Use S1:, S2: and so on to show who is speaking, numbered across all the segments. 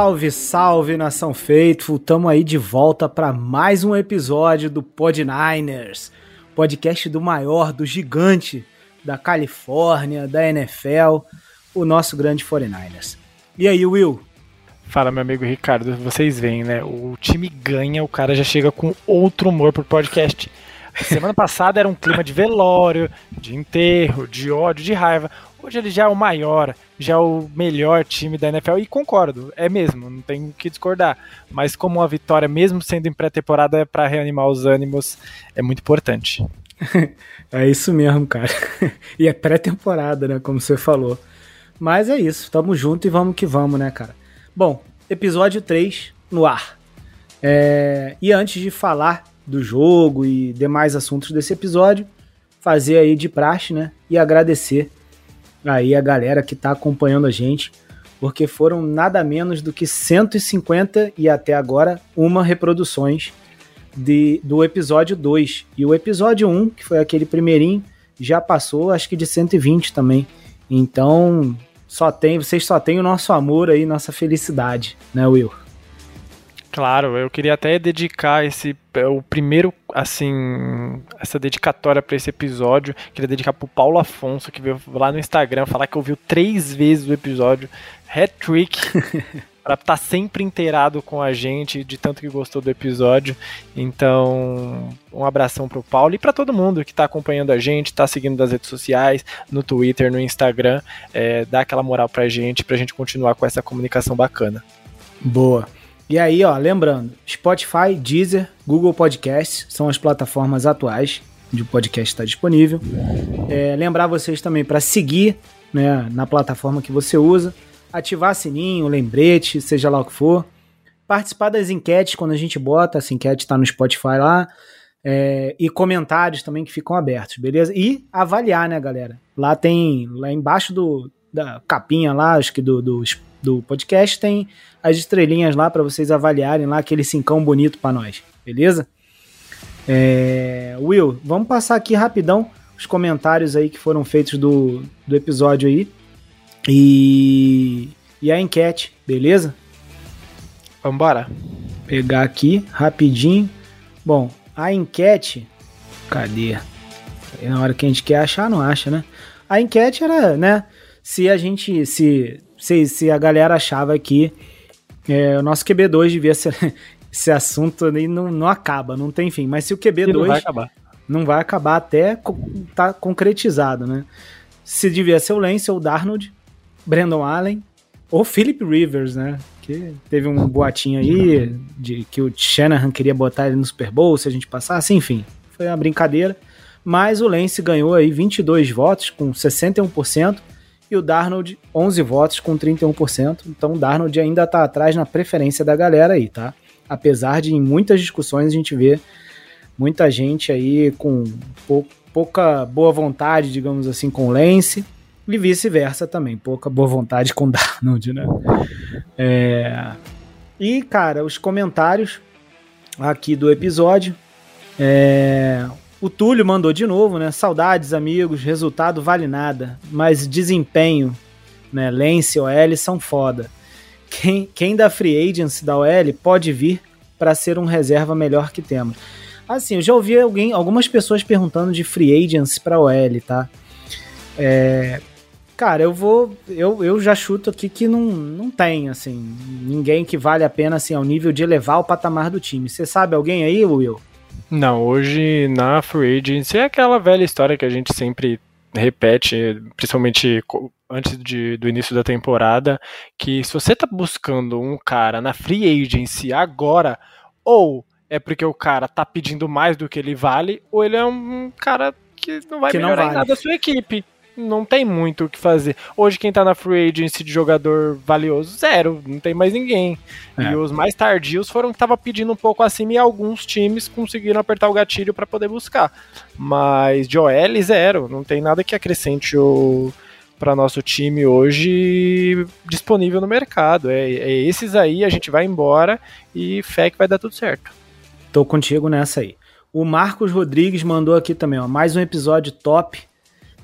S1: Salve, salve nação Faithful! Tamo aí de volta para mais um episódio do Pod Niners, podcast do maior, do gigante da Califórnia, da NFL, o nosso grande 49ers. E aí, Will?
S2: Fala, meu amigo Ricardo, vocês veem, né? O time ganha, o cara já chega com outro humor pro podcast. Semana passada era um clima de velório, de enterro, de ódio, de raiva. Hoje ele já é o maior, já é o melhor time da NFL e concordo, é mesmo, não tem o que discordar. Mas como uma vitória, mesmo sendo em pré-temporada, é para reanimar os ânimos, é muito importante.
S1: é isso mesmo, cara. e é pré-temporada, né, como você falou. Mas é isso, tamo junto e vamos que vamos, né, cara. Bom, episódio 3 no ar. É... E antes de falar do jogo e demais assuntos desse episódio, fazer aí de praxe, né, e agradecer aí a galera que está acompanhando a gente, porque foram nada menos do que 150 e até agora uma reproduções de, do episódio 2. E o episódio 1, que foi aquele primeirinho, já passou acho que de 120 também. Então, só tem, vocês só têm o nosso amor aí, nossa felicidade, né, Will?
S2: Claro, eu queria até dedicar esse é, o primeiro assim essa dedicatória para esse episódio. Queria dedicar pro Paulo Afonso que veio lá no Instagram falar que ouviu três vezes o episódio, hat trick. para estar tá sempre inteirado com a gente, de tanto que gostou do episódio. Então, um abração pro Paulo e para todo mundo que está acompanhando a gente, está seguindo nas redes sociais, no Twitter, no Instagram, é, dá aquela moral pra gente, pra gente continuar com essa comunicação bacana.
S1: Boa. E aí, ó, lembrando, Spotify, Deezer, Google Podcasts são as plataformas atuais onde o podcast está disponível. É, lembrar vocês também para seguir né, na plataforma que você usa, ativar sininho, lembrete, seja lá o que for. Participar das enquetes quando a gente bota, essa enquete está no Spotify lá. É, e comentários também que ficam abertos, beleza? E avaliar, né, galera? Lá tem, lá embaixo do, da capinha lá, acho que do, do do podcast tem as estrelinhas lá para vocês avaliarem lá aquele cincão bonito para nós, beleza? É, Will, vamos passar aqui rapidão os comentários aí que foram feitos do, do episódio aí e, e a enquete, beleza?
S2: Vambora.
S1: Pegar aqui rapidinho. Bom, a enquete, cadê? Na hora que a gente quer achar, não acha, né? A enquete era, né? Se a gente, se se, se a galera achava que é, o nosso QB2 devia ser. Esse assunto aí não, não acaba, não tem fim. Mas se o QB2. Não vai acabar. Não vai acabar até tá concretizado, né? Se devia ser o Lance ou o Darnold, Brandon Allen ou Philip Rivers, né? Que teve um boatinho aí de que o Shanahan queria botar ele no Super Bowl se a gente passasse, enfim. Foi uma brincadeira. Mas o Lance ganhou aí 22 votos com 61% e o Darnold 11 votos com 31%. Então o Darnold ainda está atrás na preferência da galera aí, tá? Apesar de em muitas discussões a gente ver muita gente aí com pou, pouca boa vontade, digamos assim, com o Lance e vice-versa também, pouca boa vontade com o Darnold, né? É... E, cara, os comentários aqui do episódio. É... O Túlio mandou de novo, né? Saudades, amigos, resultado vale nada, mas desempenho, né? Lance e OL são foda. Quem, quem da free agency da OL pode vir para ser um reserva melhor que temos. Assim, eu já ouvi alguém, algumas pessoas perguntando de free agency para OL, tá? É, cara, eu vou. Eu, eu já chuto aqui que não, não tem, assim, ninguém que vale a pena, assim, ao nível de elevar o patamar do time. Você sabe alguém aí, Will?
S2: Não, hoje na Free Agency é aquela velha história que a gente sempre repete, principalmente antes de, do início da temporada, que se você tá buscando um cara na Free Agency agora, ou é porque o cara tá pedindo mais do que ele vale, ou ele é um cara que não vai que melhorar não vale. nada a sua equipe não tem muito o que fazer. Hoje quem tá na free agency de jogador valioso, zero, não tem mais ninguém. É. E os mais tardios foram que tava pedindo um pouco acima e alguns times conseguiram apertar o gatilho para poder buscar. Mas de OL, zero, não tem nada que acrescente o para nosso time hoje disponível no mercado. É, é, esses aí, a gente vai embora e fé que vai dar tudo certo.
S1: Tô contigo nessa aí. O Marcos Rodrigues mandou aqui também, ó, mais um episódio top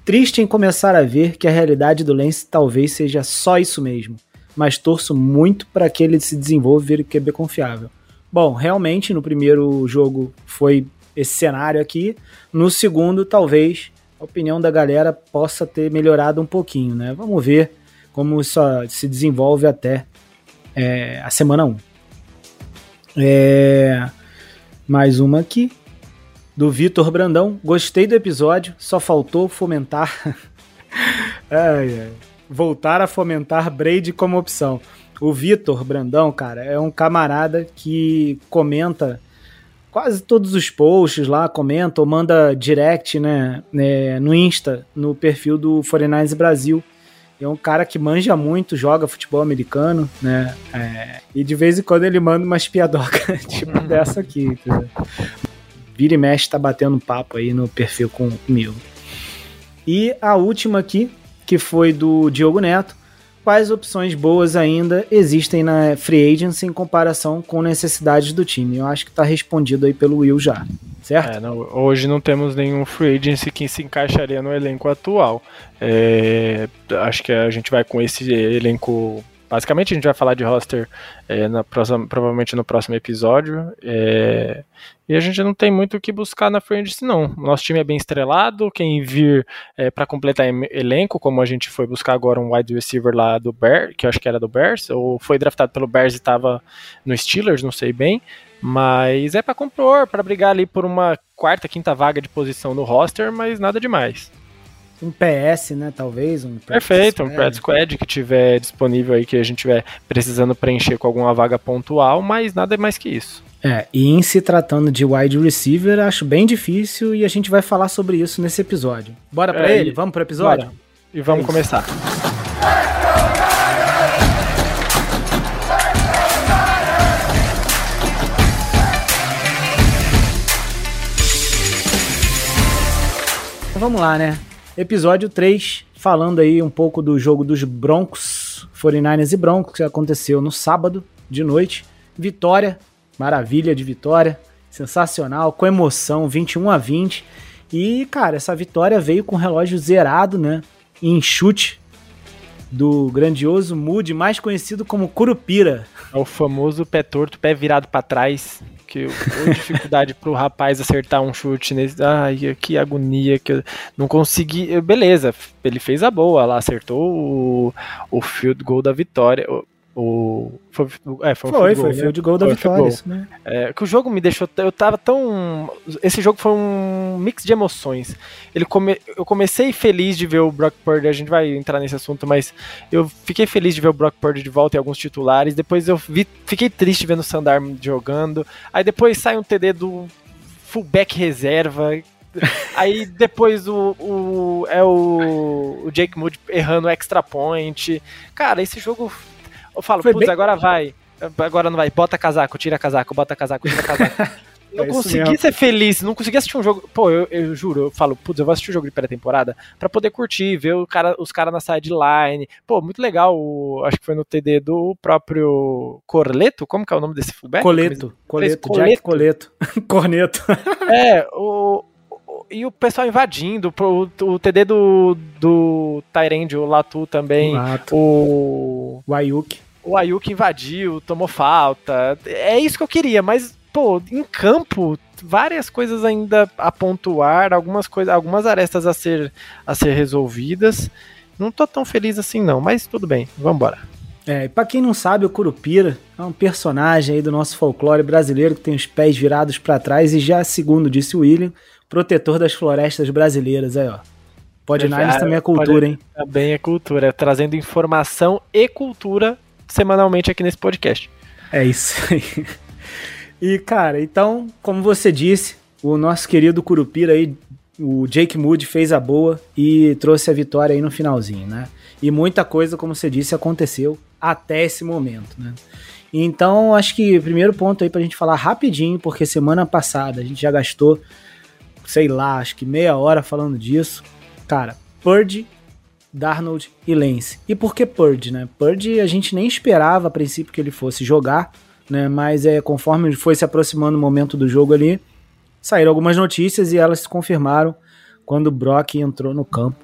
S1: Triste em começar a ver que a realidade do Lance talvez seja só isso mesmo. mas torço muito para que ele se desenvolva e vire QB confiável. Bom, realmente no primeiro jogo foi esse cenário aqui. No segundo, talvez a opinião da galera possa ter melhorado um pouquinho, né? Vamos ver como isso se desenvolve até é, a semana 1. É, mais uma aqui, do Vitor Brandão. Gostei do episódio, só faltou fomentar. ai, ai. Voltar a fomentar Braid como opção. O Vitor Brandão, cara, é um camarada que comenta quase todos os posts lá, comenta ou manda direct, né, né no Insta, no perfil do 49 Brasil. É um cara que manja muito, joga futebol americano, né? É, e de vez em quando ele manda umas piadocas, tipo dessa aqui, entendeu? Vira e mexe tá batendo papo aí no perfil comigo. E a última aqui, que foi do Diogo Neto. Quais opções boas ainda existem na Free Agency em comparação com necessidades do time? Eu acho que tá respondido aí pelo Will já, certo?
S2: É, não, hoje não temos nenhum Free Agency que se encaixaria no elenco atual. É, acho que a gente vai com esse elenco Basicamente a gente vai falar de roster é, na próxima, provavelmente no próximo episódio. É, e a gente não tem muito o que buscar na frente, não. Nosso time é bem estrelado. Quem vir é, para completar elenco, como a gente foi buscar agora um wide receiver lá do Bears, que eu acho que era do Bears, ou foi draftado pelo Bears e estava no Steelers, não sei bem. Mas é para compor, para brigar ali por uma quarta, quinta vaga de posição no roster, mas nada demais
S1: um PS, né? Talvez. Um
S2: Perfeito, um Pred Squad que tiver disponível aí, que a gente tiver precisando preencher com alguma vaga pontual, mas nada mais que isso.
S1: É, e em se tratando de wide receiver, acho bem difícil e a gente vai falar sobre isso nesse episódio. Bora pra é, ele? Vamos pro episódio? Bora.
S2: E vamos é começar.
S1: Vamos lá, né? Episódio 3, falando aí um pouco do jogo dos Broncos, 49ers e Broncos, que aconteceu no sábado de noite. Vitória, maravilha de vitória, sensacional, com emoção, 21 a 20. E, cara, essa vitória veio com o relógio zerado, né? Em chute do grandioso Moody, mais conhecido como Curupira.
S2: É o famoso pé torto, pé virado para trás que a dificuldade pro rapaz acertar um chute nesse. Ai, que agonia que eu não consegui. Beleza, ele fez a boa lá, acertou o, o field goal da vitória. O,
S1: foi, é, foi, foi, foi né? field goal da foi vitória. Isso, né?
S2: é, que o jogo me deixou. Eu tava tão. Esse jogo foi um mix de emoções. Ele come, eu comecei feliz de ver o Brock Purdy. A gente vai entrar nesse assunto, mas eu fiquei feliz de ver o Brock Purdy de volta e alguns titulares. Depois eu vi, fiquei triste vendo o Sandar jogando. Aí depois sai um TD do fullback reserva. Aí depois o, o é o, o Jake Moody errando extra point. Cara, esse jogo eu falo, putz, bem... agora vai. Agora não vai. Bota casaco, tira casaco, bota casaco, tira casaco. Não é consegui ser feliz, não consegui assistir um jogo. Pô, eu, eu juro, eu falo, putz, eu vou assistir o um jogo de pré-temporada pra poder curtir, ver o cara, os caras na sideline. Pô, muito legal. O, acho que foi no TD do próprio Corleto. Como que é o nome desse fullback?
S1: Coleto. Coleto, Coleto. Jack Coleto. Corneto.
S2: é, o, e o pessoal invadindo, o, o TD do, do Tyrande, o Latu também, Lato. o...
S1: O Ayuk
S2: o Ayuk invadiu, tomou falta. É isso que eu queria, mas, pô, em campo, várias coisas ainda a pontuar, algumas coisas, algumas arestas a ser, a ser resolvidas. Não tô tão feliz assim não, mas tudo bem, vamos embora.
S1: É, para quem não sabe, o Curupira é um personagem aí do nosso folclore brasileiro que tem os pés virados para trás e já, segundo disse o William, protetor das florestas brasileiras aí, ó. Pode é, também é cultura, pode, hein?
S2: Também é cultura, trazendo informação e cultura semanalmente aqui nesse podcast.
S1: É isso aí. E, cara, então, como você disse, o nosso querido Curupira aí, o Jake Moody fez a boa e trouxe a vitória aí no finalzinho, né? E muita coisa, como você disse, aconteceu até esse momento, né? Então, acho que primeiro ponto aí pra gente falar rapidinho, porque semana passada a gente já gastou, sei lá, acho que meia hora falando disso. Cara, Purdy Darnold e Lance. E por que Purdy, né? Purdy a gente nem esperava a princípio que ele fosse jogar, né? Mas é conforme foi se aproximando o momento do jogo ali, saíram algumas notícias e elas se confirmaram quando o Brock entrou no campo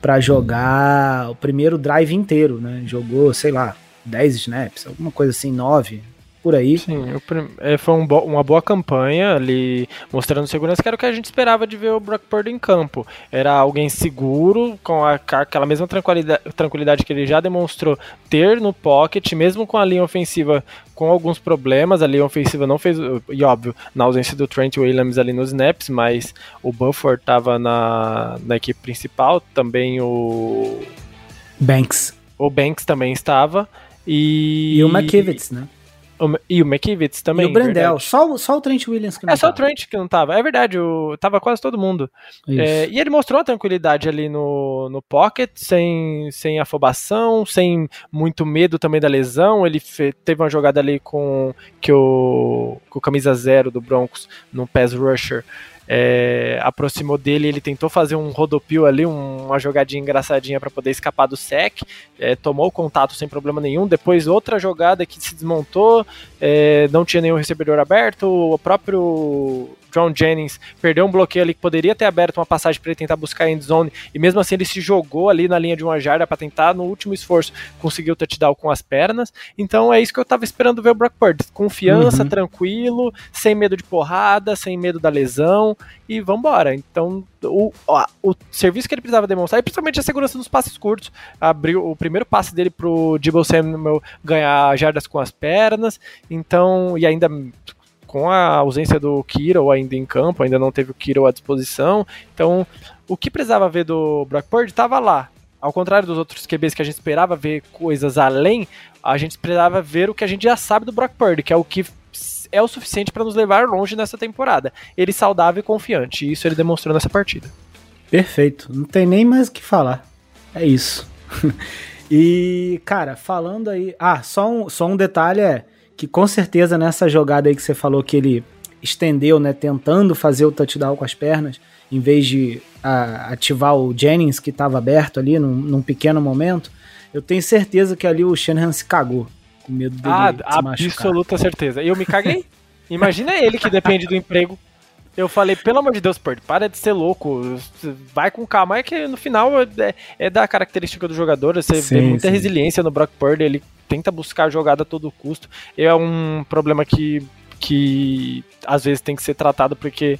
S1: para jogar o primeiro drive inteiro, né? Jogou, sei lá, 10 snaps, alguma coisa assim, 9, por aí.
S2: Sim, é, foi um bo uma boa campanha ali, mostrando segurança, que era o que a gente esperava de ver o Brock Purdy em campo. Era alguém seguro, com, a, aquela mesma tranquilidade, tranquilidade que ele já demonstrou ter no pocket, mesmo com a linha ofensiva com alguns problemas. A linha ofensiva não fez, e óbvio, na ausência do Trent Williams ali nos snaps, mas o Buffer estava na, na equipe principal, também o.
S1: Banks.
S2: O Banks também estava. E,
S1: e o McKivitz, né?
S2: E o McKivitz também.
S1: E o Brendel. Só, só o Trent Williams que não
S2: É só tava. o Trent que não tava. É verdade, o, tava quase todo mundo. É, e ele mostrou a tranquilidade ali no, no pocket, sem, sem afobação, sem muito medo também da lesão. Ele fe, teve uma jogada ali com que o, com o camisa zero do Broncos no pass rusher é, aproximou dele, ele tentou fazer um rodopio ali, um, uma jogadinha engraçadinha para poder escapar do sec, é, tomou o contato sem problema nenhum. Depois outra jogada que se desmontou, é, não tinha nenhum recebedor aberto, o próprio John Jennings perdeu um bloqueio ali que poderia ter aberto uma passagem para ele tentar buscar a endzone, e mesmo assim ele se jogou ali na linha de uma jarda para tentar, no último esforço, conseguir o touchdown com as pernas. Então é isso que eu tava esperando ver o Brock Purdy. Confiança, uhum. tranquilo, sem medo de porrada, sem medo da lesão, e vambora. Então o, ó, o serviço que ele precisava demonstrar, e principalmente a segurança nos passes curtos, abriu o primeiro passe dele pro Debo Samuel ganhar jardas com as pernas, então, e ainda com a ausência do Kiro ainda em campo, ainda não teve o Kiro à disposição. Então, o que precisava ver do Brock Purdy estava lá. Ao contrário dos outros QBs que a gente esperava ver coisas além, a gente esperava ver o que a gente já sabe do Brock Purdy, que é o que é o suficiente para nos levar longe nessa temporada. Ele saudável e confiante, e isso ele demonstrou nessa partida.
S1: Perfeito, não tem nem mais o que falar. É isso. e, cara, falando aí. Ah, só um, só um detalhe é que com certeza nessa jogada aí que você falou que ele estendeu, né, tentando fazer o touchdown com as pernas, em vez de a, ativar o Jennings que estava aberto ali num, num, pequeno momento, eu tenho certeza que ali o Shanahan se cagou com medo dele
S2: ah, se machucar. absoluta certeza. E eu me caguei. Imagina ele que depende do emprego. Eu falei, pelo amor de Deus, Purdy, para de ser louco, vai com calma. É que no final é, é da característica do jogador, você sim, vê muita sim. resiliência no Brock Purdy, ele tenta buscar a jogada a todo custo. É um problema que, que às vezes tem que ser tratado porque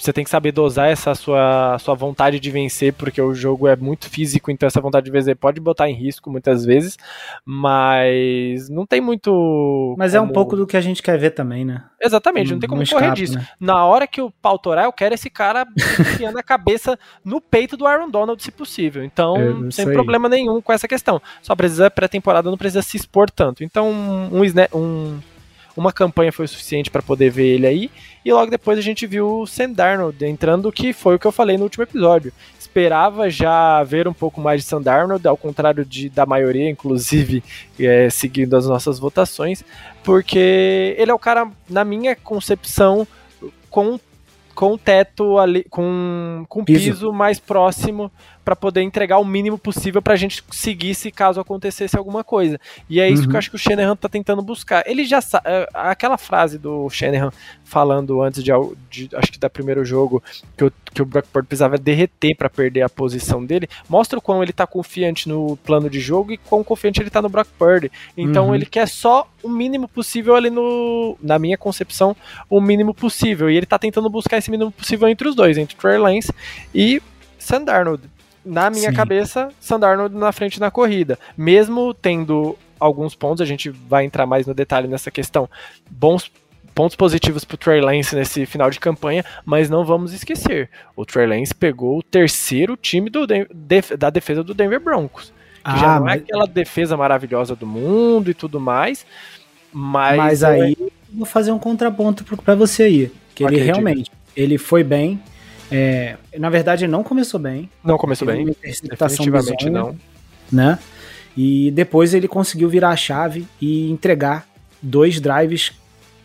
S2: você tem que saber dosar essa sua, sua vontade de vencer, porque o jogo é muito físico, então essa vontade de vencer pode botar em risco muitas vezes, mas não tem muito.
S1: Mas como... é um pouco do que a gente quer ver também, né?
S2: Exatamente, não tem como correr disso. Né? Na hora que o pau torar, eu quero esse cara enfiando a cabeça no peito do Aaron Donald, se possível. Então, sem problema nenhum com essa questão. Só precisa, pré-temporada, não precisa se expor tanto. Então, um, um uma campanha foi o suficiente para poder ver ele aí. E logo depois a gente viu o Sam Darnold entrando, que foi o que eu falei no último episódio. Esperava já ver um pouco mais de Sam Darnold, ao contrário de, da maioria, inclusive é, seguindo as nossas votações, porque ele é o cara, na minha concepção, com com teto ali, com, com piso. piso mais próximo para poder entregar o mínimo possível para a gente seguir se caso acontecesse alguma coisa. E é isso uhum. que eu acho que o Shanahan tá tentando buscar. Ele já sabe, é, aquela frase do Shanahan falando antes de, de acho que da primeiro jogo que o, que o Brockport precisava derreter para perder a posição dele, mostra o quão ele tá confiante no plano de jogo e quão confiante ele tá no Brock Purdy. Então uhum. ele quer só o mínimo possível ali no, na minha concepção, o mínimo possível. E ele tá tentando buscar esse mínimo possível entre os dois, entre Trey Lance e Sandarnold na minha Sim. cabeça, Sandarno na frente na corrida. Mesmo tendo alguns pontos, a gente vai entrar mais no detalhe nessa questão. Bons pontos positivos para o Trey Lance nesse final de campanha, mas não vamos esquecer, o Trey Lance pegou o terceiro time do, da defesa do Denver Broncos. Que ah, já não é mas... é aquela defesa maravilhosa do mundo e tudo mais, mas...
S1: Mas aí, é... vou fazer um contraponto para você aí, que ele realmente, ele foi bem, é, na verdade, não começou bem.
S2: Não começou bem. Definitivamente não.
S1: Né? E depois ele conseguiu virar a chave e entregar dois drives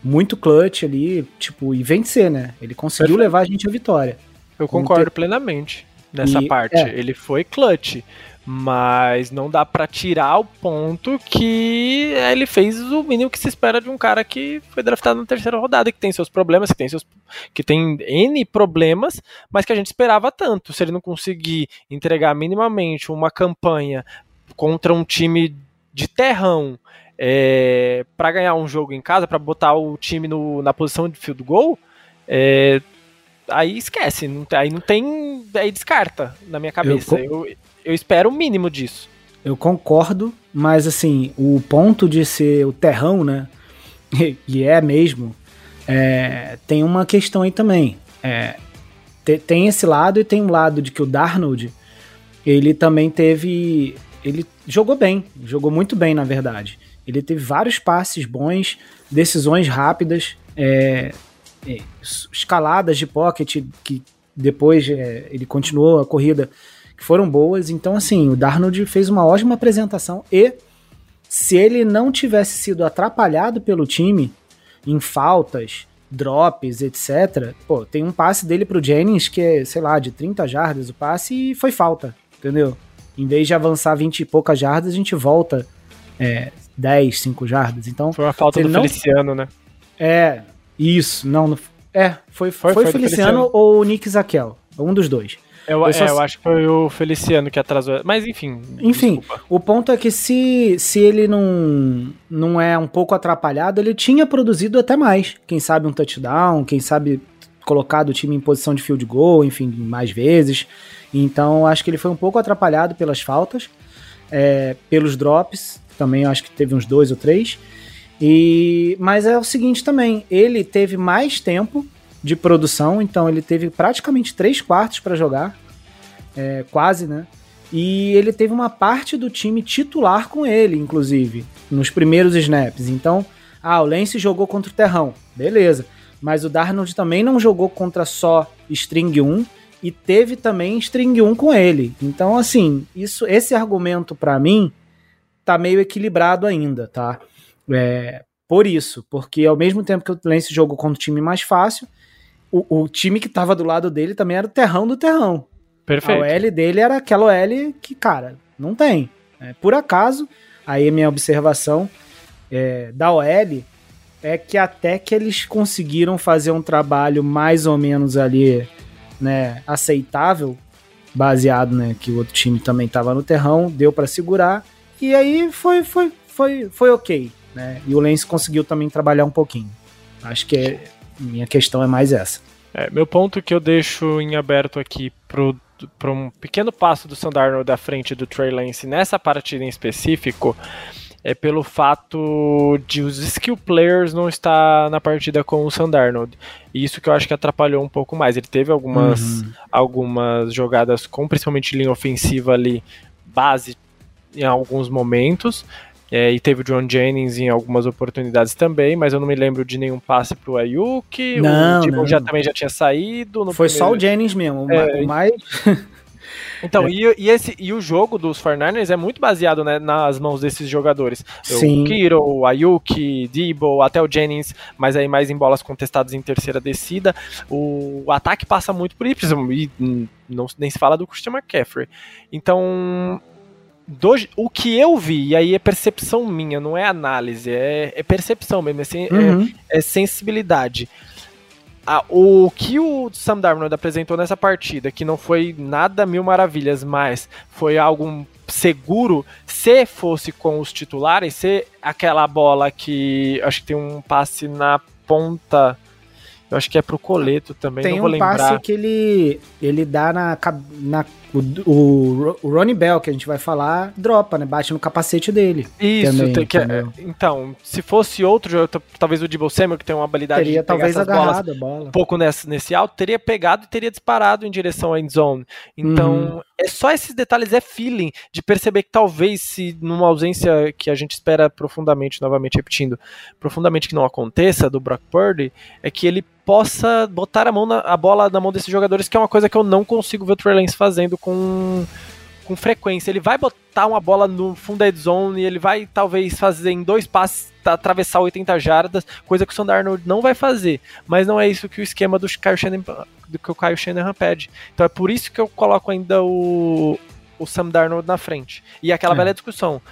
S1: muito clutch ali, tipo, e vencer, né? Ele conseguiu Perfeito. levar a gente à vitória.
S2: Eu concordo ter... plenamente nessa e, parte. É. Ele foi clutch. Mas não dá para tirar o ponto que ele fez o mínimo que se espera de um cara que foi draftado na terceira rodada, que tem seus problemas, que tem seus que tem N problemas, mas que a gente esperava tanto. Se ele não conseguir entregar minimamente uma campanha contra um time de terrão é, para ganhar um jogo em casa, para botar o time no, na posição de field goal, é, aí esquece, não, aí não tem, aí descarta na minha cabeça. Eu, eu, eu espero o mínimo disso.
S1: Eu concordo, mas assim, o ponto de ser o terrão, né? E é mesmo, é, tem uma questão aí também. É, tem esse lado e tem um lado de que o Darnold, ele também teve. Ele jogou bem, jogou muito bem, na verdade. Ele teve vários passes bons, decisões rápidas, é, é, escaladas de pocket que depois é, ele continuou a corrida que foram boas. Então, assim, o Darnold fez uma ótima apresentação e se ele não tivesse sido atrapalhado pelo time em faltas, drops, etc. Pô, tem um passe dele pro Jennings que é, sei lá, de 30 jardas o passe e foi falta, entendeu? Em vez de avançar 20 e poucas jardas, a gente volta é, 10, 5 jardas. Então,
S2: foi uma falta do não... Feliciano, né?
S1: É, isso, não, é, foi, foi, foi, foi Feliciano, Feliciano ou Nick Zakel, um dos dois.
S2: Eu, eu, é, eu, acho que foi o Feliciano que atrasou. Mas enfim.
S1: Enfim, desculpa. o ponto é que se, se ele não, não é um pouco atrapalhado, ele tinha produzido até mais. Quem sabe um touchdown, quem sabe colocado o time em posição de field goal, enfim, mais vezes. Então acho que ele foi um pouco atrapalhado pelas faltas, é, pelos drops. Também acho que teve uns dois ou três. E, mas é o seguinte também, ele teve mais tempo de produção, então ele teve praticamente três quartos para jogar, é, quase, né? E ele teve uma parte do time titular com ele, inclusive, nos primeiros snaps. Então, ah, o Lance jogou contra o Terrão, beleza. Mas o Darnold também não jogou contra só String 1 e teve também String 1 com ele. Então, assim, isso, esse argumento para mim tá meio equilibrado ainda, tá? É, por isso, porque ao mesmo tempo que o Lance jogou contra o time mais fácil, o, o time que tava do lado dele também era o terrão do terrão.
S2: Perfeito.
S1: A OL dele era aquela OL que, cara, não tem. É, por acaso, aí a minha observação é, da OL é que até que eles conseguiram fazer um trabalho mais ou menos ali, né, aceitável, baseado, né, que o outro time também tava no terrão, deu para segurar, e aí foi, foi, foi, foi ok, né, e o Lens conseguiu também trabalhar um pouquinho. Acho que é, minha questão é mais essa.
S2: É, meu ponto que eu deixo em aberto aqui para um pequeno passo do Sandarno da frente do Trey Lance nessa partida em específico é pelo fato de os skill players não estar na partida com o Sandarnold. E isso que eu acho que atrapalhou um pouco mais. Ele teve algumas, uhum. algumas jogadas com principalmente linha ofensiva ali, base em alguns momentos, é, e teve o John Jennings em algumas oportunidades também, mas eu não me lembro de nenhum passe pro Ayuk.
S1: Não, o
S2: Dibon já também já tinha saído.
S1: Foi primeiro... só o Jennings mesmo, é, o mais.
S2: Então, é. e, e, esse, e o jogo dos 49ers é muito baseado né, nas mãos desses jogadores.
S1: Sim.
S2: O Kiro, o Ayuk, Debo, até o Jennings, mas aí mais em bolas contestadas em terceira descida. O, ataque passa muito por isso, e não, nem se fala do Christian McCaffrey. Então, do, o que eu vi, e aí é percepção minha, não é análise, é, é percepção mesmo, é, uhum. é, é sensibilidade. Ah, o que o Sam Darnold apresentou nessa partida, que não foi nada mil maravilhas, mas foi algo seguro, se fosse com os titulares, se aquela bola que acho que tem um passe na ponta eu acho que é pro Coleto também,
S1: Tem
S2: não vou
S1: um
S2: lembrar.
S1: passe que ele, ele dá na, na o, o, o Ronnie Bell, que a gente vai falar, dropa, né? Bate no capacete dele.
S2: Isso, também, tem que, é, então, se fosse outro jogo, talvez o Debo Samuel, que tem uma habilidade
S1: teria de talvez agarrado a bola.
S2: um pouco nesse, nesse alto, teria pegado e teria disparado em direção à endzone. Então, uhum. é só esses detalhes, é feeling, de perceber que talvez se numa ausência que a gente espera profundamente, novamente repetindo, profundamente que não aconteça do Brock Purdy, é que ele possa botar a, mão na, a bola na mão desses jogadores, que é uma coisa que eu não consigo ver o Trey Lance fazendo com, com frequência. Ele vai botar uma bola no fundo da zone e ele vai talvez fazer em dois passes atravessar 80 jardas, coisa que o Sam não vai fazer. Mas não é isso que o esquema do Kyle Shanahan, do que o Kyle Shanahan pede. Então é por isso que eu coloco ainda o, o Sam Darnold na frente. E aquela é. velha discussão.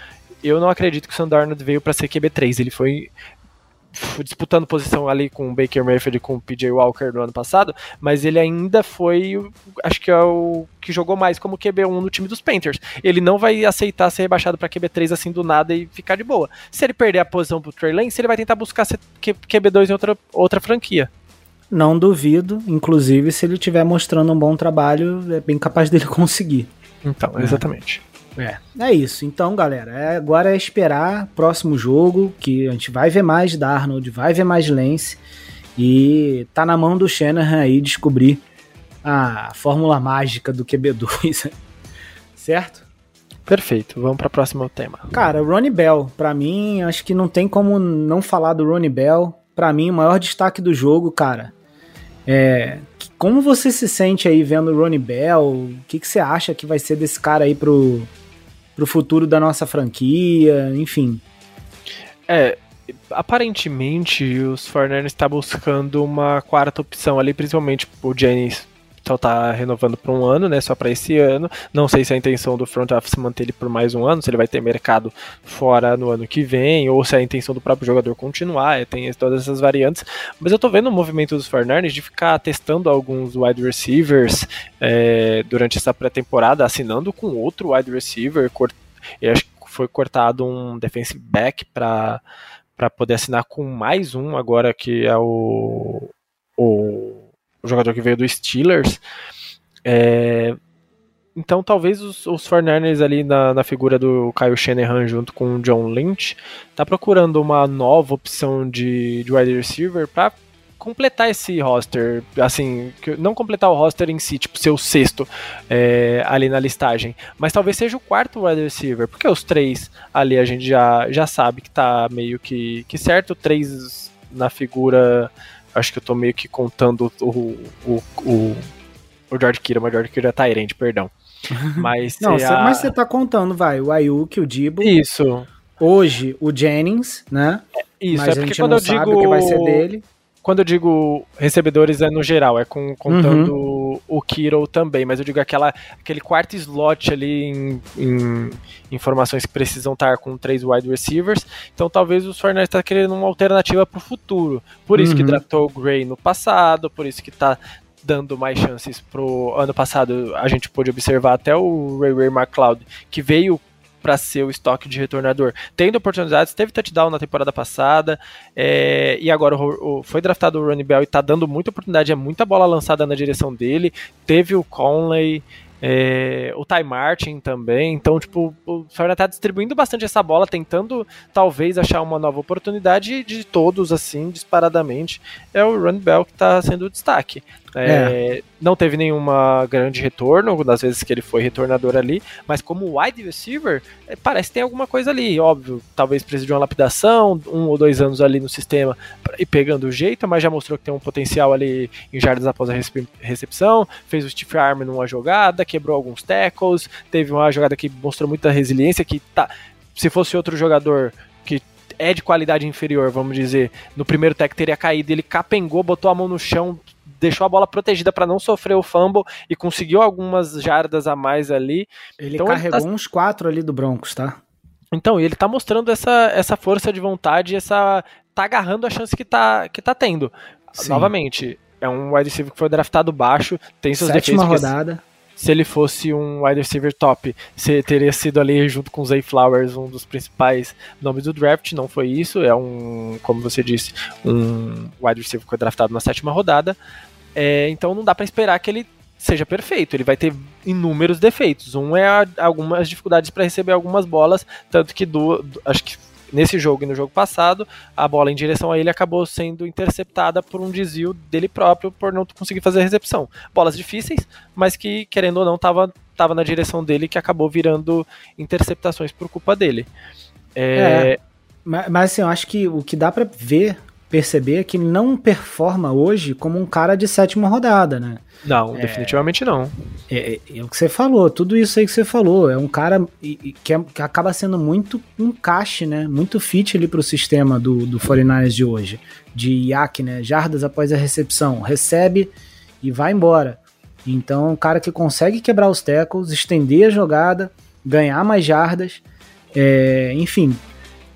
S2: Eu não acredito que o Sam Darnold veio para ser QB3. Ele foi disputando posição ali com o Baker Mayfield e com o PJ Walker no ano passado, mas ele ainda foi, acho que é o que jogou mais como QB1 no time dos Panthers. Ele não vai aceitar ser rebaixado para QB3 assim do nada e ficar de boa. Se ele perder a posição pro Trey Lance, ele vai tentar buscar ser QB2 em outra, outra franquia.
S1: Não duvido, inclusive, se ele estiver mostrando um bom trabalho, é bem capaz dele conseguir.
S2: Então, é. exatamente.
S1: É, é isso. Então, galera, é, agora é esperar próximo jogo, que a gente vai ver mais Darnold, vai ver mais Lance, e tá na mão do Shanahan aí descobrir a fórmula mágica do QB2, certo?
S2: Perfeito, vamos para o próximo tema.
S1: Cara, Ronnie Bell, para mim, acho que não tem como não falar do Ronnie Bell. Para mim, o maior destaque do jogo, cara, é, como você se sente aí vendo o Ronnie Bell? O que, que você acha que vai ser desse cara aí pro, pro futuro da nossa franquia? Enfim.
S2: É, aparentemente os Forners está buscando uma quarta opção ali, principalmente o Jennings só tá renovando por um ano, né? Só para esse ano. Não sei se a intenção do front office manter ele por mais um ano, se ele vai ter mercado fora no ano que vem, ou se é a intenção do próprio jogador continuar. É, tem todas essas variantes. Mas eu tô vendo o movimento dos Fernandes de ficar testando alguns wide receivers é, durante essa pré-temporada, assinando com outro wide receiver. Eu acho que foi cortado um defensive back para para poder assinar com mais um agora que é o, o o jogador que veio do Steelers. É, então talvez os, os ali na, na, figura do Kyle Shanahan junto com o John Lynch tá procurando uma nova opção de, de wide receiver para completar esse roster, assim, não completar o roster em si, tipo ser o sexto é, ali na listagem, mas talvez seja o quarto wide receiver, porque os três ali a gente já, já sabe que tá meio que, que certo, três na figura Acho que eu tô meio que contando o, o, o, o George Kira, mas o George Kira é Tyrant, perdão.
S1: Mas, Não, cê, a... mas você tá contando, vai, o Ayuk, o Dibo.
S2: Isso.
S1: Hoje, o Jennings, né?
S2: Isso, mas é porque quando eu digo. que vai ser dele quando eu digo recebedores é no geral, é com, contando uhum. o Kiro também, mas eu digo aquela, aquele quarto slot ali em, em informações que precisam estar com três wide receivers. Então talvez o Fortnite está querendo uma alternativa para o futuro. Por isso uhum. que draftou o Gray no passado, por isso que está dando mais chances pro ano passado. A gente pôde observar até o Ray Ray McLeod, que veio para ser o estoque de retornador. Tendo oportunidades, teve touchdown na temporada passada, é, e agora o, o, foi draftado o Ronnie Bell e tá dando muita oportunidade, é muita bola lançada na direção dele. Teve o Conley, é, o Ty Martin também. Então, tipo, o Fernando tá distribuindo bastante essa bola, tentando talvez achar uma nova oportunidade de todos, assim, disparadamente. É o Run Bell que tá sendo o destaque. É, é. Não teve nenhuma grande retorno das vezes que ele foi retornador ali, mas como wide receiver, é, parece que tem alguma coisa ali, óbvio. Talvez precise de uma lapidação, um ou dois anos ali no sistema e pegando o jeito, mas já mostrou que tem um potencial ali em jardas após a recepção. Fez o stiff arm numa jogada, quebrou alguns tackles, teve uma jogada que mostrou muita resiliência. Que tá, se fosse outro jogador que é de qualidade inferior, vamos dizer, no primeiro tech teria caído, ele capengou, botou a mão no chão, deixou a bola protegida para não sofrer o fumble e conseguiu algumas jardas a mais ali.
S1: Ele então, carregou ele tá... uns quatro ali do Broncos, tá?
S2: Então, ele tá mostrando essa, essa força de vontade, essa tá agarrando a chance que tá, que tá tendo. Sim. Novamente, é um wide receiver que foi draftado baixo, tem seus
S1: Sétima defeitos. rodada.
S2: Se ele fosse um wide receiver top, você teria sido ali junto com o Zay Flowers um dos principais nomes do draft. Não foi isso. É um, como você disse, um wide receiver que foi draftado na sétima rodada. É, então não dá para esperar que ele seja perfeito. Ele vai ter inúmeros defeitos. Um é algumas dificuldades para receber algumas bolas, tanto que do, acho que nesse jogo e no jogo passado, a bola em direção a ele acabou sendo interceptada por um desvio dele próprio por não conseguir fazer a recepção. Bolas difíceis, mas que querendo ou não estava tava na direção dele que acabou virando interceptações por culpa dele.
S1: É, é mas, assim, eu acho que o que dá para ver perceber que não performa hoje como um cara de sétima rodada, né?
S2: Não, é, definitivamente não.
S1: É, é, é, o que você falou, tudo isso aí que você falou. É um cara que, é, que acaba sendo muito encaixe, né? Muito fit ali pro sistema do, do 49ers de hoje. De IAC, né? Jardas após a recepção. Recebe e vai embora. Então, um cara que consegue quebrar os tackles, estender a jogada, ganhar mais jardas. É, enfim,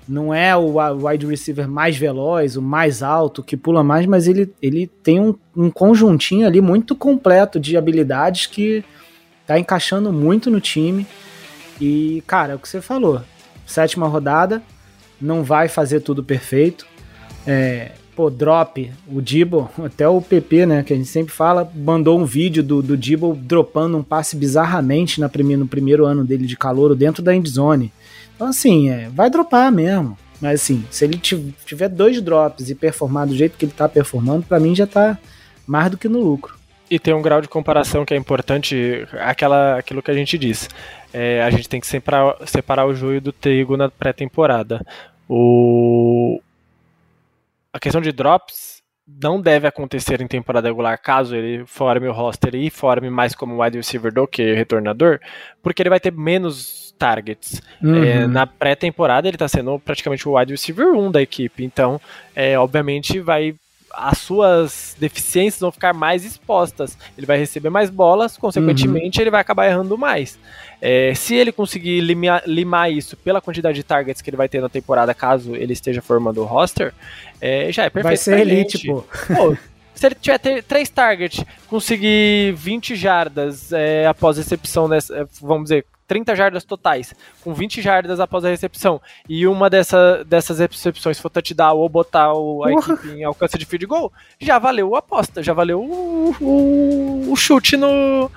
S1: não é o wide receiver mais veloz, o mais alto, que pula mais, mas ele, ele tem um, um conjuntinho ali muito completo de habilidades que tá encaixando muito no time. E, cara, é o que você falou. Sétima rodada, não vai fazer tudo perfeito. É, pô, drop, o Dibble, até o PP, né, que a gente sempre fala, mandou um vídeo do, do Dibble dropando um passe bizarramente na no primeiro ano dele de calor dentro da endzone. Então, assim, é, vai dropar mesmo. Mas, assim, se ele tiver dois drops e performar do jeito que ele tá performando, para mim já tá mais do que no lucro.
S2: E tem um grau de comparação que é importante, aquela, aquilo que a gente diz. É, a gente tem que separar, separar o joio do trigo na pré-temporada. O, a questão de drops não deve acontecer em temporada regular caso ele forme o roster e forme mais como wide receiver do que retornador, porque ele vai ter menos targets. Uhum. É, na pré-temporada ele está sendo praticamente o wide receiver 1 da equipe, então é, obviamente vai as suas deficiências vão ficar mais expostas. Ele vai receber mais bolas, consequentemente, uhum. ele vai acabar errando mais. É, se ele conseguir limar, limar, isso pela quantidade de targets que ele vai ter na temporada, caso ele esteja formando o roster, é, já é perfeito.
S1: Vai ser elite, pô. pô.
S2: Se ele tiver três targets, conseguir 20 jardas é, após recepção, dessa, vamos dizer, 30 jardas totais, com 20 jardas após a recepção, e uma dessa, dessas recepções for touchdown ou botar o, a equipe em alcance de field goal, já valeu a aposta, já valeu o, o, o chute no,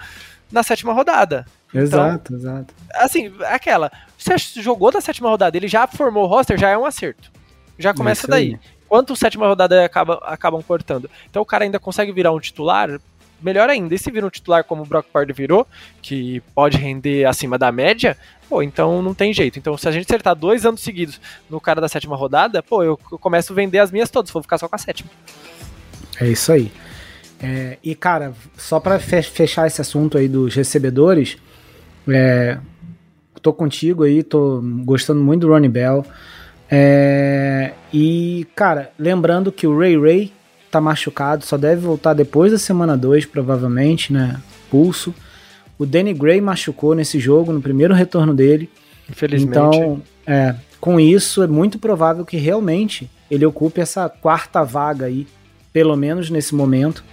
S2: na sétima rodada.
S1: Exato, então, exato.
S2: Assim, aquela. Você jogou na sétima rodada, ele já formou o roster, já é um acerto. Já começa daí. Quanto sétima rodada acaba, acabam cortando? Então o cara ainda consegue virar um titular, melhor ainda. E se vira um titular como o Brock Purdy virou, que pode render acima da média, pô, então não tem jeito. Então se a gente acertar dois anos seguidos no cara da sétima rodada, pô, eu, eu começo a vender as minhas todas, vou ficar só com a sétima.
S1: É isso aí. É, e cara, só para fechar esse assunto aí dos recebedores, é, tô contigo aí, tô gostando muito do Ronnie Bell. É, e, cara, lembrando que o Ray Ray tá machucado, só deve voltar depois da semana 2, provavelmente, né? Pulso. O Danny Gray machucou nesse jogo, no primeiro retorno dele.
S2: Infelizmente.
S1: Então, é, com isso, é muito provável que realmente ele ocupe essa quarta vaga aí, pelo menos nesse momento,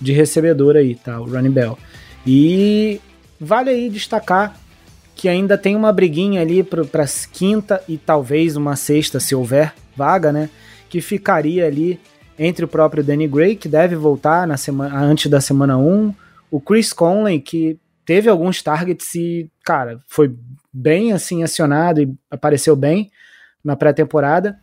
S1: de recebedor aí, tá? O Running Bell. E vale aí destacar que ainda tem uma briguinha ali para quinta e talvez uma sexta, se houver vaga, né? Que ficaria ali entre o próprio Danny Gray, que deve voltar na semana, antes da semana 1, o Chris Conley, que teve alguns targets e, cara, foi bem assim acionado e apareceu bem na pré-temporada.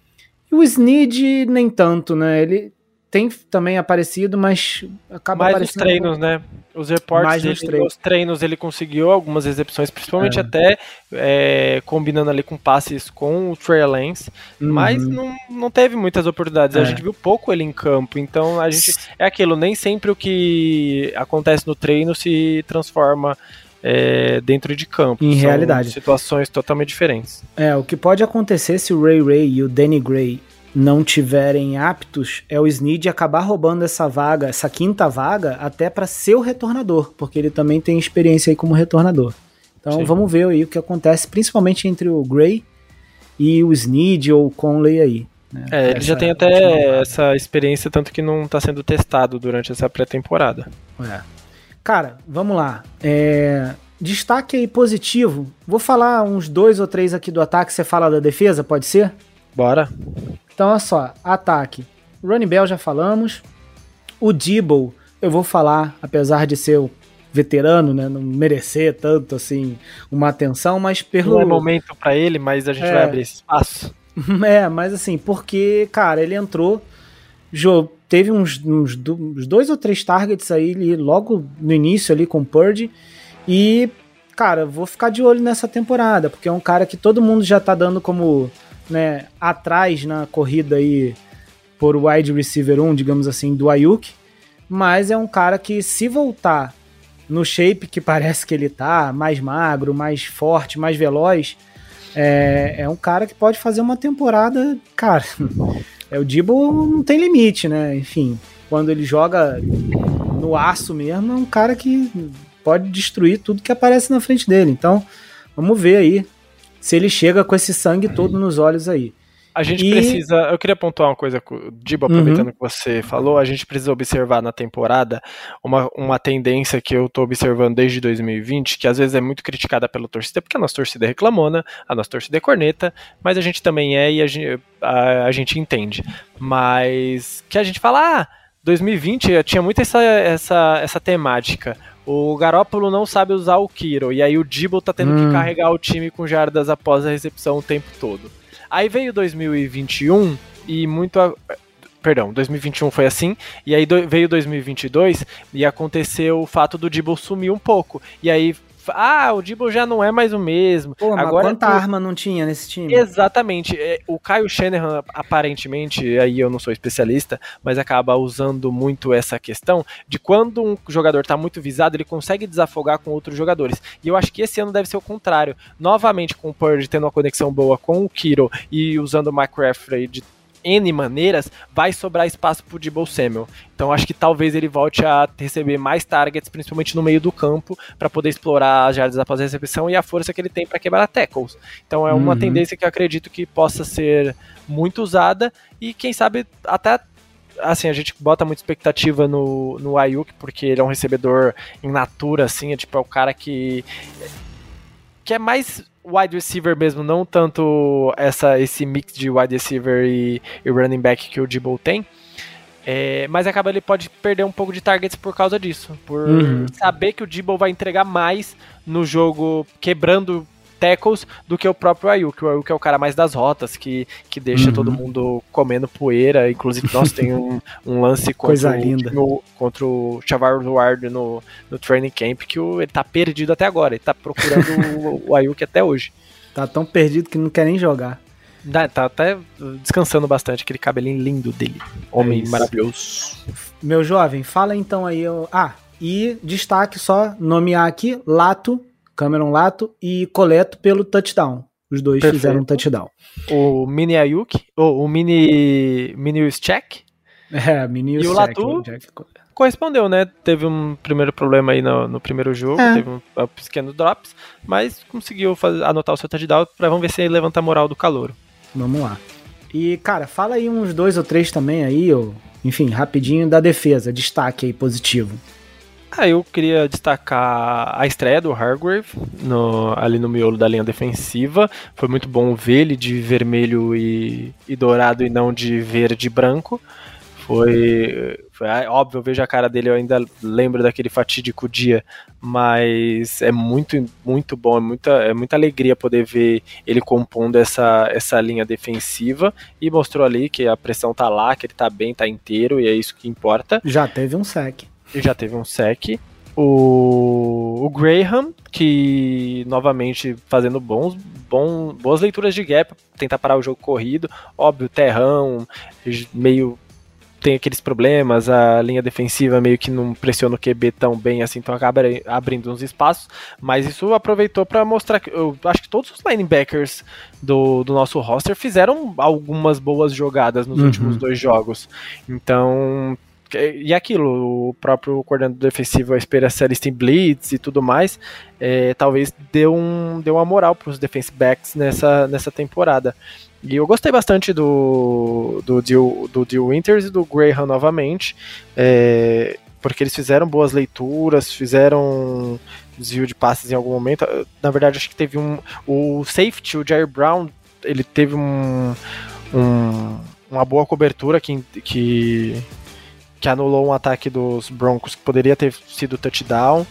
S1: E o Snead nem tanto, né? Ele tem também aparecido, mas acaba
S2: mais
S1: aparecendo.
S2: nos treinos, né? Os reportes mais dele, nos treinos. treinos ele conseguiu algumas recepções, principalmente é. até é, combinando ali com passes com o Trey Lance, uhum. mas não, não teve muitas oportunidades. É. A gente viu pouco ele em campo, então a gente é aquilo. Nem sempre o que acontece no treino se transforma é, dentro de campo.
S1: Em São realidade.
S2: Situações totalmente diferentes.
S1: É, o que pode acontecer se o Ray Ray e o Danny Gray não tiverem aptos, é o Snead acabar roubando essa vaga, essa quinta vaga, até para ser o retornador, porque ele também tem experiência aí como retornador. Então Sim. vamos ver aí o que acontece, principalmente entre o Gray e o Snead ou o Conley aí.
S2: Né? É, ele essa já tem até essa experiência, tanto que não está sendo testado durante essa pré-temporada.
S1: É. Cara, vamos lá. É, destaque aí positivo. Vou falar uns dois ou três aqui do ataque, você fala da defesa, pode ser?
S2: Bora.
S1: Então, olha só, ataque. Running Bell já falamos. O Dibble, eu vou falar, apesar de ser o veterano, né, não merecer tanto assim uma atenção, mas pelo
S2: não é momento para ele, mas a gente é... vai abrir esse espaço.
S1: É, mas assim, porque, cara, ele entrou, teve uns, uns, uns, dois ou três targets aí logo no início ali com o Purdy e, cara, vou ficar de olho nessa temporada, porque é um cara que todo mundo já tá dando como né, atrás na corrida aí por wide receiver 1, digamos assim, do Ayuk, mas é um cara que se voltar no shape que parece que ele tá, mais magro, mais forte, mais veloz, é, é um cara que pode fazer uma temporada, cara, é o Dibo não tem limite, né? Enfim, quando ele joga no aço mesmo, é um cara que pode destruir tudo que aparece na frente dele. Então, vamos ver aí se ele chega com esse sangue todo nos olhos aí.
S2: A gente
S1: E-
S2: precisa. Eu queria pontuar uma coisa, Dibo,
S1: Uhum.
S2: aproveitando que você falou. A gente precisa observar na temporada uma, uma tendência que eu tô observando desde 2020, que às vezes é muito criticada pela torcida, porque a nossa torcida é reclamona, a nossa torcida é corneta, mas a gente também é e a gente, a, a gente entende. Mas que a gente fala, ah, 2020 tinha muito essa, essa, essa temática. O Garópolo não sabe usar o Kiro, e aí o Dibo tá tendo
S1: Hum.
S2: que carregar o time com jardas após a recepção o tempo todo. Aí veio 2021 e muito. a- Perdão, 2021 foi assim, e aí do- veio 2022 e aconteceu o fato do Dibble sumir um pouco. E aí, ah, o Dibble já não é mais o mesmo.
S1: Pô, mas
S2: Agora
S1: quanta
S2: tu-
S1: arma não tinha nesse time?
S2: Exatamente. É, O Kyle Shanahan, aparentemente, aí eu não sou especialista, mas acaba usando muito essa questão de quando um jogador está muito visado, ele consegue desafogar com outros jogadores. E eu acho que esse ano deve ser o contrário. Novamente, com o Purge tendo uma conexão boa com o Kiro e usando o McCaffrey de N maneiras, vai sobrar espaço pro Debo Samuel. Então acho que talvez ele volte a receber mais targets, principalmente no meio do campo, para poder explorar as jardas após a recepção e a força que ele tem para quebrar tackles. Então é uma
S1: Uhum.
S2: tendência que eu acredito que possa ser muito usada e quem sabe até assim, a gente bota muita expectativa no, no Ayuk, porque ele é um recebedor em natura, assim, é tipo, é o cara que que é mais wide receiver mesmo, não tanto essa, esse mix de wide receiver e, e running back que o Debo tem. É, mas acaba ele pode perder um pouco de targets por causa disso, por
S1: Uhum.
S2: saber que o Debo vai entregar mais no jogo quebrando tackles do que o próprio Ayuk. O Ayuk é o cara mais das rotas, que, que deixa
S1: Uhum.
S2: todo mundo comendo poeira. Inclusive, nós tem um, um lance contra
S1: Coisa
S2: o,
S1: linda.
S2: no- contra o Chavar Ward no, no training camp, que o, ele tá perdido até agora. Ele tá procurando o, o Ayuk até hoje.
S1: Tá tão perdido que não quer nem jogar.
S2: Dá- Tá até descansando bastante, aquele cabelinho lindo dele. Homem
S1: É
S2: maravilhoso.
S1: Meu jovem, fala então aí. eu- Ah, e destaque só, nomear aqui, Lato, Cameron Lato e Coleto pelo touchdown. Os dois
S2: Perfeito.
S1: fizeram um touchdown.
S2: O Mini Ayuk, ou o Mini, mini Check,
S1: É, menino
S2: E o Latu? correspondeu, né? Teve um primeiro problema aí no, no primeiro jogo,
S1: É.
S2: teve um, um pequeno drops, mas conseguiu fazer, anotar o seu touchdown pra vamos ver se ele levanta a moral do calor.
S1: Vamos lá. E, cara, fala aí uns dois ou três também aí, ou, enfim, rapidinho da defesa, destaque aí positivo.
S2: Ah, eu queria destacar a estreia do Hargrave no- ali no miolo da linha defensiva. Foi muito bom ver ele de vermelho e, e dourado e não de verde e branco. Foi, foi ah, óbvio, eu vejo a cara dele, eu ainda lembro daquele fatídico dia, mas é muito, muito bom, é muita, é muita alegria poder ver ele compondo essa, essa linha defensiva e mostrou ali que a pressão tá lá, que ele tá bem, tá inteiro e é isso que importa
S1: Já teve um sec.
S2: Já teve um sec. O, o Graham, que novamente fazendo bons, bom, boas leituras de gap, tentar parar o jogo corrido. Óbvio, terrão, meio tem aqueles problemas, a linha defensiva meio que não pressiona o QB tão bem assim, então acaba abrindo uns espaços, mas isso aproveitou para mostrar que eu acho que todos os linebackers do, do nosso roster fizeram algumas boas jogadas nos
S1: Uhum.
S2: últimos dois jogos. Então, e aquilo, o próprio coordenador defensivo, a especialista em blitz e tudo mais, é, talvez deu, um, deu uma moral para os defense backs nessa, nessa temporada. E eu gostei bastante do, do, Dil, do Dil Winters e do Graham novamente, é, porque eles fizeram boas leituras, fizeram desvio de passes em algum momento. Na verdade, acho que teve um. O safety, o Jair Brown, ele teve um, um uma boa cobertura que, que, que anulou um ataque dos Broncos que poderia ter sido touchdown.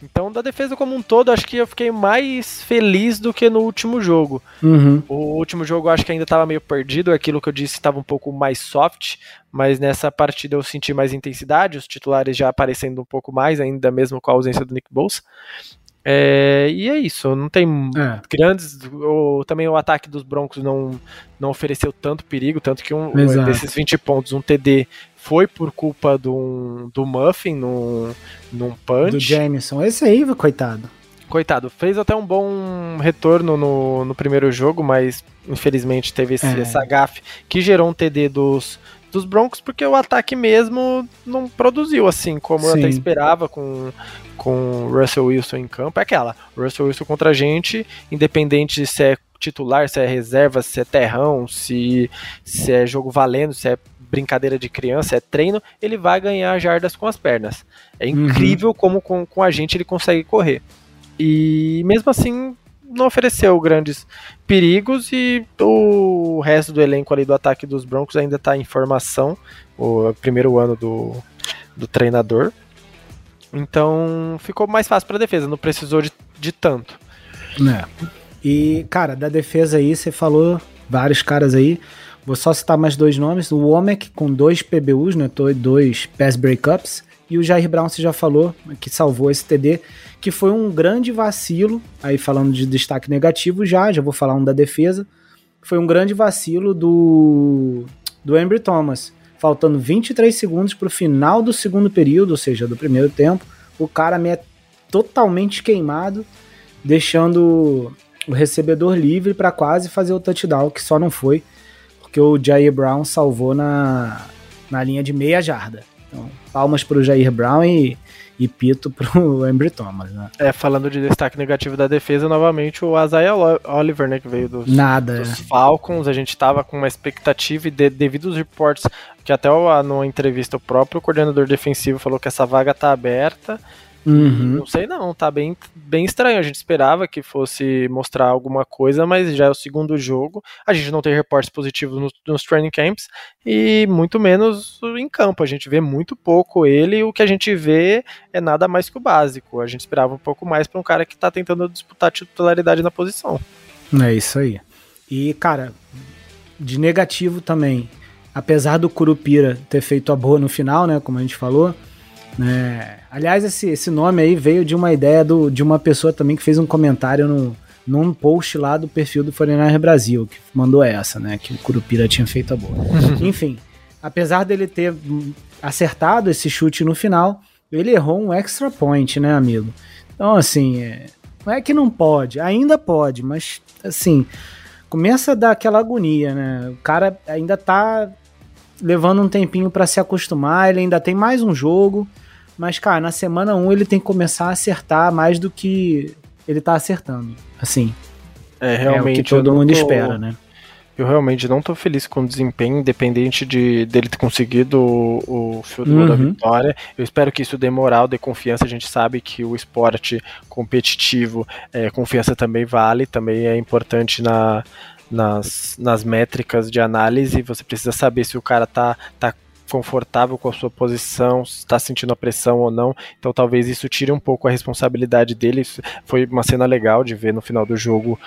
S2: Então, da defesa como um todo, acho que eu fiquei mais feliz do que no último jogo.
S1: Uhum.
S2: O último jogo eu acho que ainda estava meio perdido, aquilo que eu disse estava um pouco mais soft, mas nessa partida eu senti mais intensidade, os titulares já aparecendo um pouco mais, ainda mesmo com a ausência do Nick Bosa. É, e é isso, não tem
S1: É.
S2: grandes. O, também o ataque dos Broncos não, não ofereceu tanto perigo, tanto que um
S1: Exato.
S2: desses 20 pontos, um TD foi por culpa do, do Muffin num, num punch.
S1: Do Jameson. Esse aí, coitado.
S2: Coitado, fez até um bom retorno no, no primeiro jogo, mas infelizmente teve esse,
S1: É.
S2: essa gafe que gerou um TD dos, dos Broncos, porque o ataque mesmo não produziu assim, como eu até
S1: Sim.
S2: esperava com, com o Russell Wilson em campo. É aquela, Russell Wilson contra a gente, independente se é titular, se é reserva, se é terrão, se, se é jogo valendo, se é brincadeira de criança, é treino, ele vai ganhar jardas com as pernas. É uhum. incrível uhum. como com, com a gente ele consegue correr. E mesmo assim, não ofereceu grandes perigos e o resto do elenco ali do ataque dos Broncos ainda está em formação, o primeiro ano do, do treinador. Então ficou mais fácil para a defesa, não precisou de, de tanto.
S1: É. E, cara, da defesa aí, você falou vários caras aí. Vou só citar mais dois nomes. O Womack com dois PBUs, né? Dois pass breakups. E o Jair Brown, você já falou, que salvou esse TD, que foi um grande vacilo. Aí falando de destaque negativo já, já vou falar um da defesa. Foi um grande vacilo do, do Embry Thomas. Faltando 23 segundos para o final do segundo período, ou seja, do primeiro tempo. O cara me é totalmente queimado, deixando o recebedor livre para quase fazer o touchdown, que só não foi, porque o Jair Brown salvou na, na linha de meia jarda. Então, palmas para o Jair Brown e, e pito para o Embry Thomas. Né?
S2: É, falando de destaque negativo da defesa, novamente o Isaiah Oliver, né, que veio dos,
S1: Nada,
S2: dos é. Falcons. A gente estava com uma expectativa e de, devido aos reportes que até numa entrevista o próprio coordenador defensivo falou que essa vaga está aberta Uhum. Não sei não, tá bem, bem estranho. A gente esperava que fosse mostrar alguma coisa, mas já é o segundo jogo. A gente não tem reportes positivos nos, nos training camps e muito menos em campo. A gente vê muito pouco ele e o que a gente vê é nada mais que o básico. A gente esperava um pouco mais para um cara que tá tentando disputar titularidade na posição.
S1: É isso aí. E, cara, de negativo também, apesar do Curupira ter feito a boa no final, né, como a gente falou, né? Aliás, esse, esse nome aí veio de uma ideia do, de uma pessoa também que fez um comentário no, num post lá do perfil do Foreigner Brasil, que mandou essa, né? Que o Curupira tinha feito a boa. Enfim, apesar dele ter acertado esse chute no final, ele errou um extra point, né, amigo? Então, assim, é, não é que não pode, ainda pode, mas, assim, começa a dar aquela agonia, né? O cara ainda tá levando um tempinho para se acostumar, ele ainda tem mais um jogo. Mas, cara, na semana 1 ele tem que começar a acertar mais do que ele tá acertando. Assim.
S2: É, realmente. É o
S1: que todo mundo tô... espera, né?
S2: Eu realmente não tô feliz com o desempenho, independente de dele ter conseguido o, o goal uhum. da vitória. Eu espero que isso dê moral, dê confiança. A gente sabe que o esporte competitivo, é, confiança também vale, também é importante na, nas, nas métricas de análise. Você precisa saber se o cara tá, tá confortável com a sua posição, está sentindo a pressão ou não. Então talvez isso tire um pouco a responsabilidade dele. Isso foi uma cena legal de ver no final do jogo.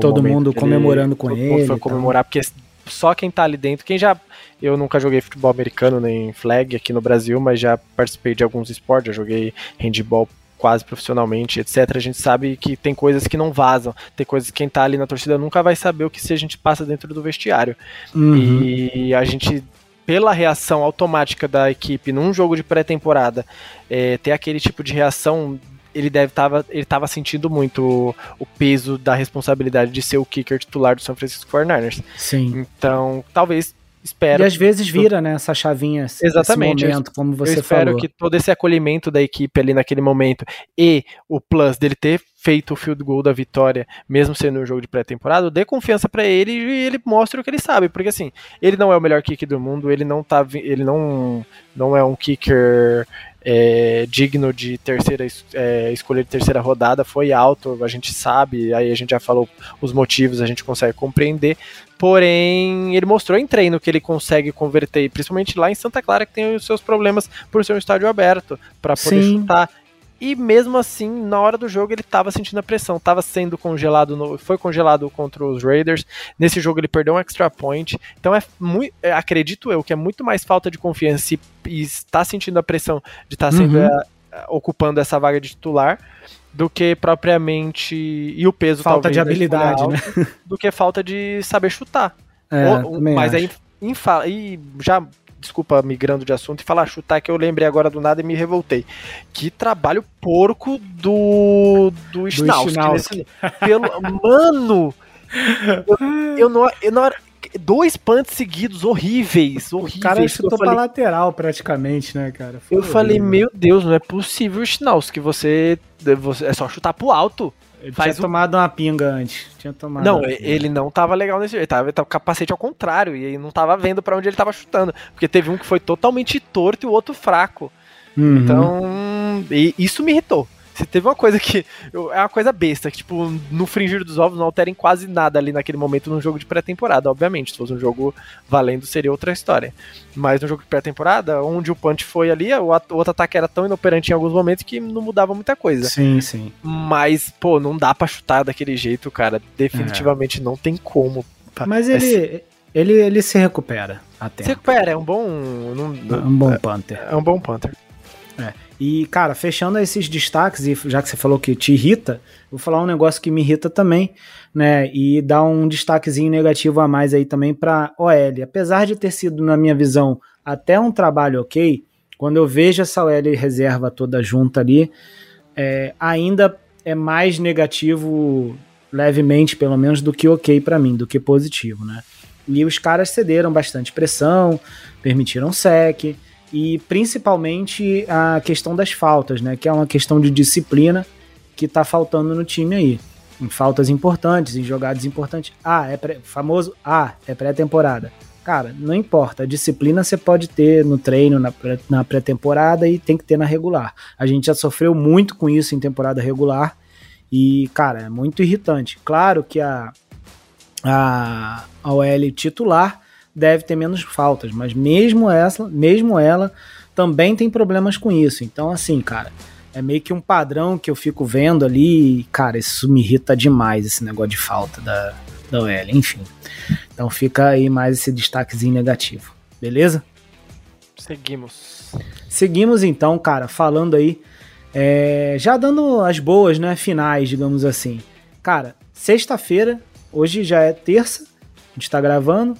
S1: todo mundo comemorando com todo ele. Mundo
S2: foi comemorar, porque só quem tá ali dentro, quem já. Eu nunca joguei futebol americano nem flag aqui no Brasil, mas já participei de alguns esportes, já joguei handball quase profissionalmente, etc. A gente sabe que tem coisas que não vazam, tem coisas que quem tá ali na torcida nunca vai saber o que se a gente passa dentro do vestiário. Uhum. E a gente pela reação automática da equipe num jogo de pré-temporada, é, ter aquele tipo de reação, ele deve tava, ele tava sentindo muito o, o, peso da responsabilidade de ser o kicker titular do São Francisco 49ers.
S1: Sim.
S2: Então, talvez espero.
S1: E às vezes vira, né, essa chavinha,
S2: Exatamente.
S1: momento, como você
S2: eu espero
S1: falou.
S2: que todo esse acolhimento da equipe ali naquele momento e o plus dele ter feito o field goal da vitória, mesmo sendo um jogo de pré-temporada, dê confiança para ele e ele mostre o que ele sabe, porque assim, ele não é o melhor kicker do mundo, ele não tá ele não não é um kicker é, digno de terceira é, escolher de terceira rodada, foi alto, a gente sabe, aí a gente já falou os motivos, a gente consegue compreender. Porém, ele mostrou em treino que ele consegue converter, principalmente lá em Santa Clara, que tem os seus problemas por ser um estádio aberto, para poder Sim. chutar. E mesmo assim, na hora do jogo, ele estava sentindo a pressão, estava sendo congelado, no, foi congelado contra os Raiders. Nesse jogo ele perdeu um extra point. Então é muito, é, acredito eu que é muito mais falta de confiança e, e está sentindo a pressão de estar tá sendo uhum. é, ocupando essa vaga de titular do que propriamente e o peso
S1: falta talvez, de habilidade, alto, né?
S2: Do que falta de saber chutar.
S1: É, Ou,
S2: mas acho. aí, e já desculpa, migrando de assunto, e falar chutar que eu lembrei agora do nada e me revoltei. Que trabalho porco do do Schnauzki. Pelo mano, eu, eu, não, eu não dois punts seguidos horríveis, horríveis. O
S1: cara chutou falei, pra lateral praticamente, né, cara?
S2: Foi eu horrível. falei, meu Deus, não é possível, Schnauz, que você, você é só chutar pro alto.
S1: Ele Faz tinha um... tomado uma pinga antes. Tinha tomado
S2: não, ele não tava legal nesse Ele tava, ele tava com o capacete ao contrário. E aí não tava vendo para onde ele tava chutando. Porque teve um que foi totalmente torto e o outro fraco. Uhum. Então, isso me irritou. Se teve uma coisa que. É uma coisa besta, que, tipo, no fringir dos ovos não altera em quase nada ali naquele momento num jogo de pré-temporada, obviamente. Se fosse um jogo valendo, seria outra história. Mas no jogo de pré-temporada, onde o punch foi ali, o, outro ataque era tão inoperante em alguns momentos que não mudava muita coisa.
S1: Sim, sim.
S2: Mas, pô, não dá pra chutar daquele jeito, cara. Definitivamente é. não tem como.
S1: Mas ele. Ele, ele se recupera até.
S2: Se recupera, é um bom.
S1: é um bom Panther.
S2: É um bom Panther.
S1: É. E, cara, fechando esses destaques, e já que você falou que te irrita, vou falar um negócio que me irrita também, né? E dar um destaquezinho negativo a mais aí também para OL. Apesar de ter sido, na minha visão, até um trabalho ok, quando eu vejo essa OL reserva toda junta ali, é, ainda é mais negativo, levemente pelo menos, do que ok para mim, do que positivo, né? E os caras cederam bastante pressão, permitiram sec e principalmente a questão das faltas, né? Que é uma questão de disciplina que está faltando no time aí. Em faltas importantes, em jogadas importantes. Ah, é pré, famoso Ah, é pré-temporada. Cara, não importa. A disciplina você pode ter no treino, na, pré-temporada e tem que ter na regular. A gente já sofreu muito com isso em temporada regular. E, cara, é muito irritante. Claro que a, a, a OL titular deve ter menos faltas, mas mesmo essa, mesmo ela também tem problemas com isso. Então, assim, cara, é meio que um padrão que eu fico vendo ali, e, cara, isso me irrita demais, esse negócio de falta da, da OL, enfim. Então fica aí mais esse destaquezinho negativo, beleza?
S2: Seguimos.
S1: Seguimos então, cara, falando aí, é, já dando as boas, né, finais, digamos assim. Cara, sexta-feira, hoje já é terça, a gente tá gravando,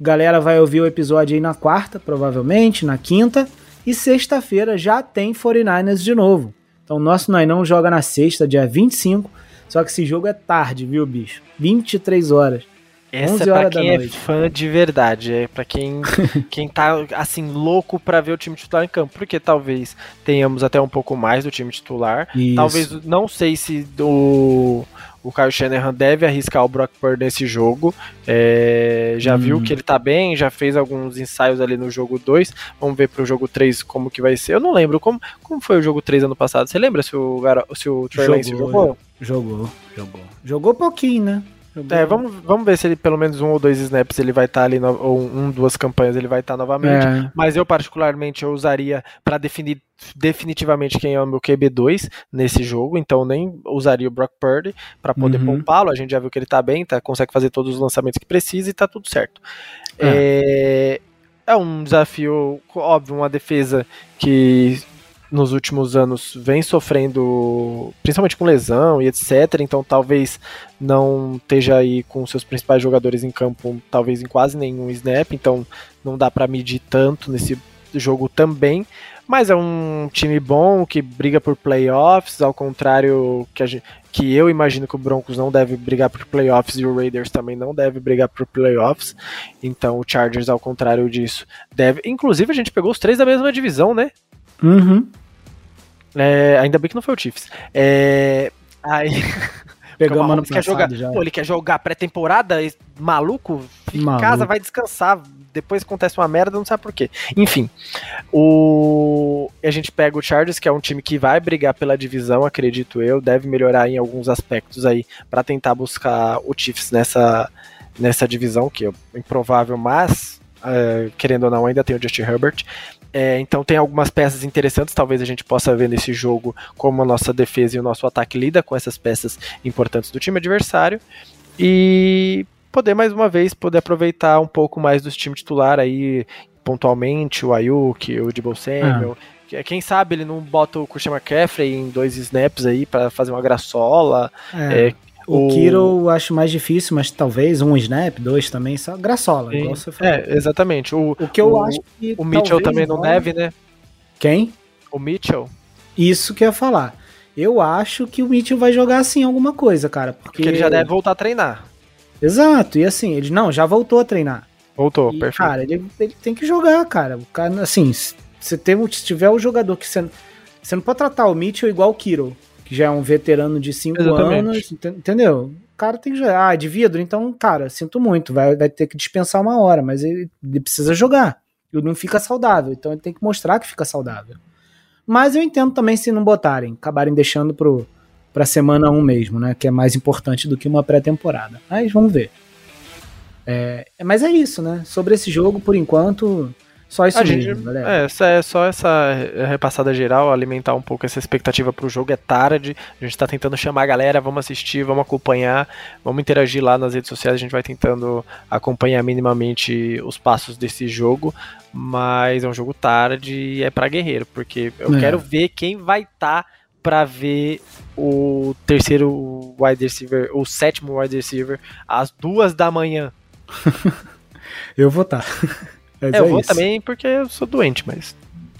S1: Galera vai ouvir o episódio aí na quarta, provavelmente, na quinta. E sexta-feira já tem 49ers de novo. Então nosso Nainão joga na sexta, dia 25. Só que esse jogo é tarde, viu, bicho? 23 horas.
S2: Essa é pra quem é fã de verdade, é para quem, quem tá assim louco para ver o time titular em campo, porque talvez tenhamos até um pouco mais do time titular. Isso. Talvez não sei se do o Kyle Shanahan deve arriscar o Brock Purdy nesse jogo. É, já hum. viu que ele tá bem, já fez alguns ensaios ali no jogo 2. Vamos ver pro jogo 3 como que vai ser. Eu não lembro como, como foi o jogo 3 ano passado. Você lembra se o, se o Trey Lance
S1: jogou? Jogou, jogou. Jogou pouquinho, né?
S2: É, vamos, vamos ver se ele pelo menos um ou dois snaps ele vai estar tá ali, no, ou um, duas campanhas ele vai estar tá novamente. É. Mas eu, particularmente, eu usaria para definir definitivamente quem é o meu QB2 nesse jogo, então nem usaria o Brock Purdy para poder uhum. poupá-lo. A gente já viu que ele tá bem, tá, consegue fazer todos os lançamentos que precisa e tá tudo certo. É. é, é um desafio, óbvio, uma defesa que nos últimos anos vem sofrendo, principalmente com lesão e etc. Então talvez não esteja aí com seus principais jogadores em campo, talvez em quase nenhum snap. Então não dá para medir tanto nesse jogo também. Mas é um time bom que briga por playoffs, ao contrário que, gente, que eu imagino que o Broncos não deve brigar por playoffs e o Raiders também não deve brigar por playoffs. Então o Chargers, ao contrário disso, deve. Inclusive a gente pegou os três da mesma divisão, né?
S1: Uhum.
S2: É, ainda bem que não foi o Chiefs. É, aí.
S1: Pegamos ano quer
S2: jogar. Pô, ele quer jogar pré-temporada, maluco, fica maluco. em casa, vai descansar. Depois acontece uma merda, não sabe por quê. Enfim, o a gente pega o Chargers, que é um time que vai brigar pela divisão, acredito eu, deve melhorar em alguns aspectos aí para tentar buscar o Chiefs nessa nessa divisão, que é improvável, mas uh, querendo ou não, ainda tem o Justin Herbert. É, então tem algumas peças interessantes, talvez a gente possa ver nesse jogo como a nossa defesa e o nosso ataque lida com essas peças importantes do time adversário. E poder mais uma vez poder aproveitar um pouco mais do time titular aí pontualmente, o Ayuk, o Debo Samuel. Ah. Quem sabe ele não bota o Christian McCaffrey em dois snaps aí para fazer uma graçola.
S1: É. É, o, o Kiro eu acho mais difícil, mas talvez um snap, dois também, só graçola,
S2: igual você falou. É, exatamente. O,
S1: o que eu o, acho que.
S2: O Mitchell também não, deve, né?
S1: Quem?
S2: O Mitchell.
S1: Isso que eu ia falar. Eu acho que o Mitchell vai jogar assim alguma coisa, cara. Porque, porque
S2: ele já deve voltar a treinar.
S1: Exato, e assim, ele não, já voltou a treinar.
S2: Voltou,
S1: e,
S2: perfeito.
S1: Cara, ele, ele tem que jogar, cara. O cara, assim, se, tem, se tiver o jogador que você. Você não pode tratar o Mitchell igual o Kiro que já é um veterano de 5 anos, entendeu? O cara tem já, ah, de vidro, então, cara, sinto muito, vai, vai ter que dispensar uma hora, mas ele, ele precisa jogar. Ele não fica saudável, então ele tem que mostrar que fica saudável. Mas eu entendo também se não botarem, acabarem deixando pro, pra semana 1 mesmo, né? Que é mais importante do que uma pré-temporada. Mas vamos ver. É, mas é isso, né? Sobre esse jogo, por enquanto, só isso a mesmo, gente.
S2: É, é só essa repassada geral, alimentar um pouco essa expectativa pro jogo. É tarde, a gente tá tentando chamar a galera, vamos assistir, vamos acompanhar, vamos interagir lá nas redes sociais, a gente vai tentando acompanhar minimamente os passos desse jogo, mas é um jogo tarde e é para guerreiro, porque eu é. quero ver quem vai estar tá para ver o terceiro wide receiver, o sétimo wide receiver, às duas da manhã.
S1: eu vou estar. Tá.
S2: Mas é, eu vou isso. também porque eu sou doente, mas.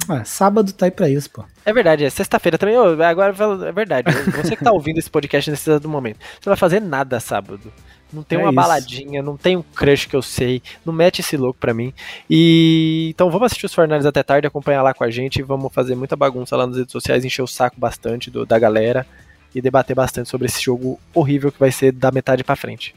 S1: Ah, sábado tá aí pra isso, pô.
S2: É verdade, é sexta-feira também. Oh, agora é verdade. Você que tá ouvindo esse podcast nesse exato momento. Você não vai fazer nada sábado. Não tem é uma isso. baladinha, não tem um crush que eu sei. Não mete esse louco pra mim. E então vamos assistir os Fornales até tarde, acompanhar lá com a gente. Vamos fazer muita bagunça lá nas redes sociais, encher o saco bastante do, da galera e debater bastante sobre esse jogo horrível que vai ser da metade para frente.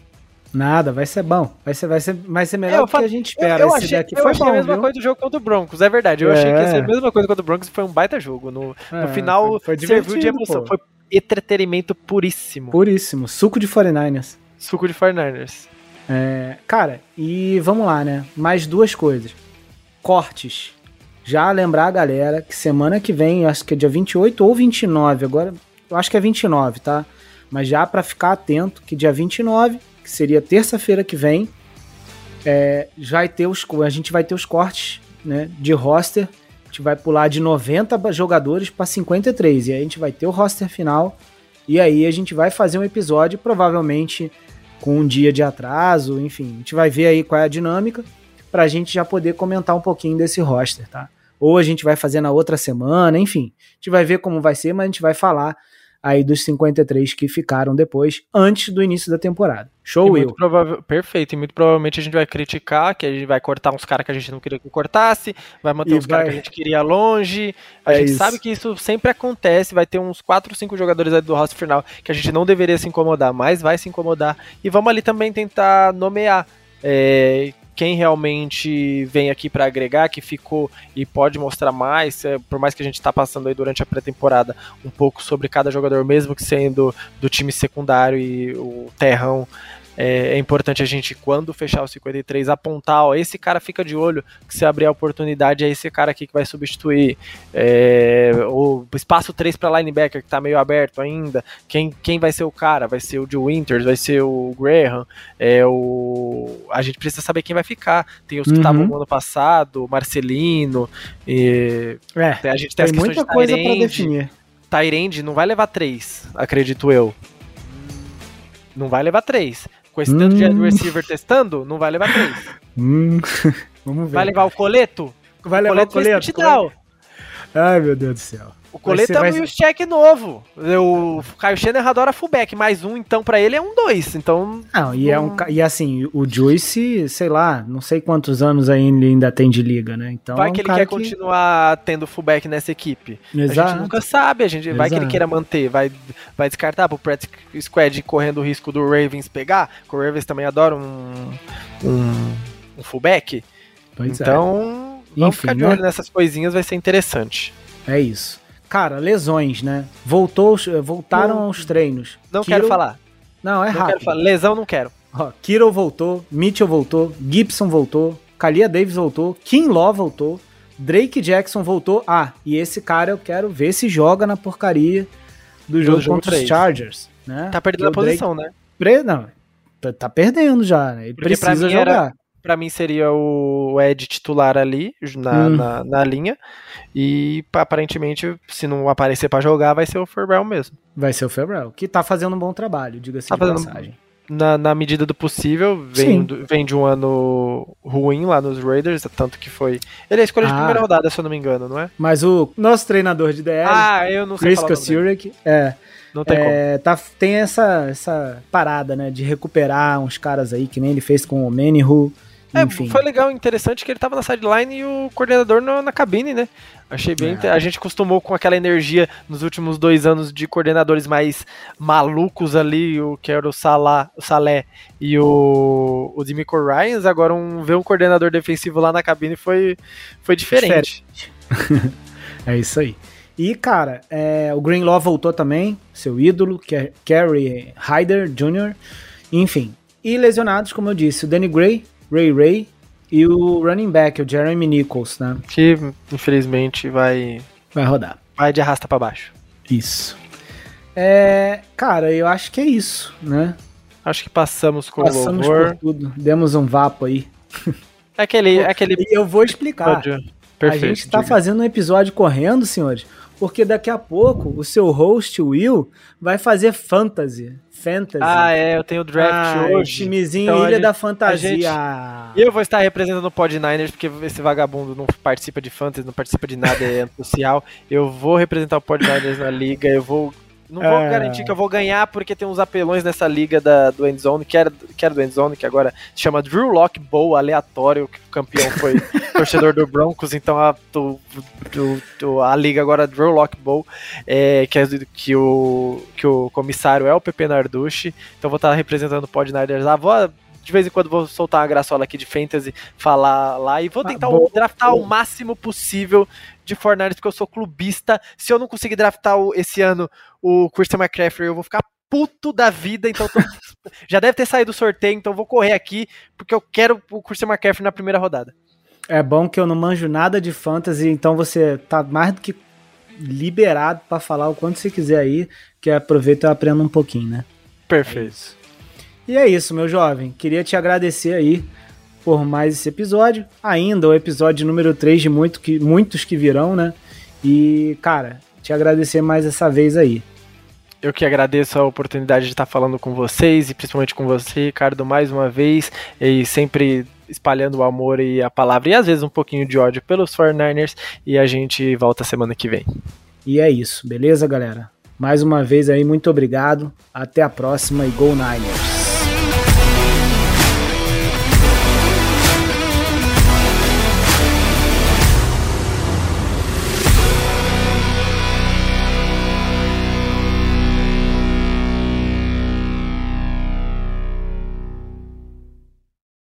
S1: Nada, vai ser bom. Vai ser, vai ser, vai ser melhor do que a gente espera.
S2: Eu, eu achei, eu achei bom, a mesma viu? coisa do jogo contra o Broncos, é verdade. Eu é. achei que ia ser a mesma coisa contra o Broncos foi um baita jogo. No, é, no final, foi, foi serviu de emoção. Pô. Foi entretenimento puríssimo.
S1: Puríssimo. Suco de 49ers.
S2: Suco de 49ers.
S1: É, cara, e vamos lá, né? Mais duas coisas. Cortes. Já lembrar a galera que semana que vem, acho que é dia 28 ou 29, agora eu acho que é 29, tá? Mas já para ficar atento que dia 29 que seria terça-feira que vem, é, vai ter os, a gente vai ter os cortes né, de roster. A gente vai pular de 90 jogadores para 53. E aí a gente vai ter o roster final. E aí a gente vai fazer um episódio, provavelmente com um dia de atraso. Enfim, a gente vai ver aí qual é a dinâmica. Para a gente já poder comentar um pouquinho desse roster, tá? Ou a gente vai fazer na outra semana, enfim. A gente vai ver como vai ser, mas a gente vai falar aí dos 53 que ficaram depois, antes do início da temporada. Show eu.
S2: Perfeito, e muito provavelmente a gente vai criticar, que a gente vai cortar uns caras que a gente não queria que cortasse, vai manter e uns vai... caras que a gente queria longe. A é gente isso. sabe que isso sempre acontece, vai ter uns 4 ou 5 jogadores aí do roster final que a gente não deveria se incomodar, mas vai se incomodar. E vamos ali também tentar nomear é, quem realmente vem aqui para agregar, que ficou e pode mostrar mais, é, por mais que a gente está passando aí durante a pré-temporada um pouco sobre cada jogador, mesmo que sendo do time secundário e o terrão é, é, importante a gente, quando fechar o 53, apontar, ó, esse cara fica de olho, que se abrir a oportunidade é esse cara aqui que vai substituir. É, o espaço 3 para linebacker, que está meio aberto ainda, quem, quem vai ser o cara? Vai ser o de Winters, vai ser o Graham, é, o... a gente precisa saber quem vai ficar. Tem os que estavam uhum. no ano passado, Marcelino, e...
S1: é, a gente tem, tem muita de coisa para definir.
S2: Tyrande não vai levar três, acredito eu. Não vai levar três. Com esse hum. tanto de hum. receiver testando, não vai levar três.
S1: Hum. Vamos ver.
S2: Vai levar o coleto?
S1: Vai levar o coleto? O coleto. Ai, meu Deus do céu.
S2: O colete é um check novo. O Caio Schenner adora fullback, mais um, então, para ele é um dois. Então.
S1: Não, e, é um, e assim, o Joyce, sei lá, não sei quantos anos ele ainda tem de liga, né? Então,
S2: vai que ele quer que... continuar tendo fullback nessa equipe. Exato. A gente nunca sabe, a gente vai que ele queira manter, vai, vai descartar pro Pratt Squad correndo o risco do Ravens pegar, que o Ravens também adora um, um, um fullback. Pois é. então, é. vamos Enfim, ficar de né? olho né? nessas coisinhas, vai ser interessante.
S1: É isso. Cara, lesões, né? Voltou, voltaram não, aos treinos.
S2: Não Kiro... quero falar.
S1: Não, é não rápido.
S2: Lesão não quero.
S1: Ó, Kiro voltou, Mitchell voltou, Gibson voltou, Kalia Davis voltou, Kim Law voltou, Drake Jackson voltou. Ah, e esse cara eu quero ver se joga na porcaria do jogo, jogo contra 3. os Chargers. Né?
S2: Tá perdendo a posição,
S1: Drake...
S2: né?
S1: Pre... Não, tá, tá, perdendo já, né? Ele Porque precisa jogar. Era,
S2: para mim seria o Ed titular ali na, hum. na, na, linha. E aparentemente, se não aparecer para jogar, vai ser o Ferrell mesmo.
S1: Vai ser o Ferrell, que tá fazendo um bom trabalho, diga-se tá de fazendo, passagem.
S2: Na, na medida do possível, vem, do, vem de um ano ruim lá nos Raiders, tanto que foi. Ele é escolha ah. de primeira rodada, se eu não me engano, não é?
S1: Mas o nosso treinador de DL,
S2: ah, eu não sei
S1: Chris Kosiurek, é. Não tem é, como. Tá, tem essa, essa parada, né, de recuperar uns caras aí, que nem ele fez com o Manihu
S2: É, Enfim. foi legal, interessante que ele tava na sideline e o coordenador na, na cabine, né? Achei bem. É. A gente acostumou com aquela energia nos últimos dois anos de coordenadores mais malucos ali, o que era o Salah, o Salé e o, o Demico Ryans. Agora, um, ver um coordenador defensivo lá na cabine foi, foi diferente.
S1: diferente. é isso aí. E, cara, é, o Greenlaw voltou também, seu ídolo, que é Kerry Hyder Jr. Enfim. E lesionados, como eu disse, o Danny Gray, Ray Ray e o running back, o Jeremy Nichols, né?
S2: Que infelizmente vai.
S1: Vai rodar.
S2: Vai de arrasta para baixo.
S1: Isso. É, cara, eu acho que é isso, né?
S2: Acho que passamos com
S1: passamos o louvor. por tudo. Demos um vapo aí.
S2: É aquele, é aquele.
S1: E eu vou explicar. Perfeito, a gente está fazendo um episódio correndo, senhores, porque daqui a pouco o seu host, Will, vai fazer fantasy. Fantasy.
S2: Ah, é, eu tenho draft ah, hoje.
S1: Timezinho então, Ilha gente, da Fantasia.
S2: E eu vou estar representando o Pod Niners, porque esse vagabundo não participa de fantasy, não participa de nada, é social. Eu vou representar o Pod Niners na liga, eu vou não vou é... garantir que eu vou ganhar, porque tem uns apelões nessa liga da, do Endzone, que era, que era do Endzone, que agora se chama Drew Lock Bowl, aleatório, que o campeão foi torcedor do Broncos, então a, do, do, do, a liga agora Drew Lock Bowl, é, que, é, que, o, que o comissário é o Pepe Narducci, então vou estar representando o Pod Niners lá, vou de vez em quando vou soltar uma graçola aqui de fantasy, falar lá e vou ah, tentar ah, draftar o máximo possível de Fortnite, porque eu sou clubista. Se eu não conseguir draftar o, esse ano o Christian McCaffrey, eu vou ficar puto da vida, então tô, já deve ter saído o sorteio, então vou correr aqui, porque eu quero o Christian McCaffrey na primeira rodada.
S1: É bom que eu não manjo nada de fantasy, então você tá mais do que liberado para falar o quanto você quiser aí, que aproveita e aprenda um pouquinho, né?
S2: Perfeito.
S1: É e é isso, meu jovem. Queria te agradecer aí por mais esse episódio. Ainda o episódio número 3 de muito que, muitos que virão, né? E, cara, te agradecer mais essa vez aí.
S2: Eu que agradeço a oportunidade de estar falando com vocês e principalmente com você, Ricardo, mais uma vez, e sempre espalhando o amor e a palavra e às vezes um pouquinho de ódio pelos 49ers e a gente volta semana que vem.
S1: E é isso, beleza, galera? Mais uma vez aí, muito obrigado. Até a próxima e Go Niners!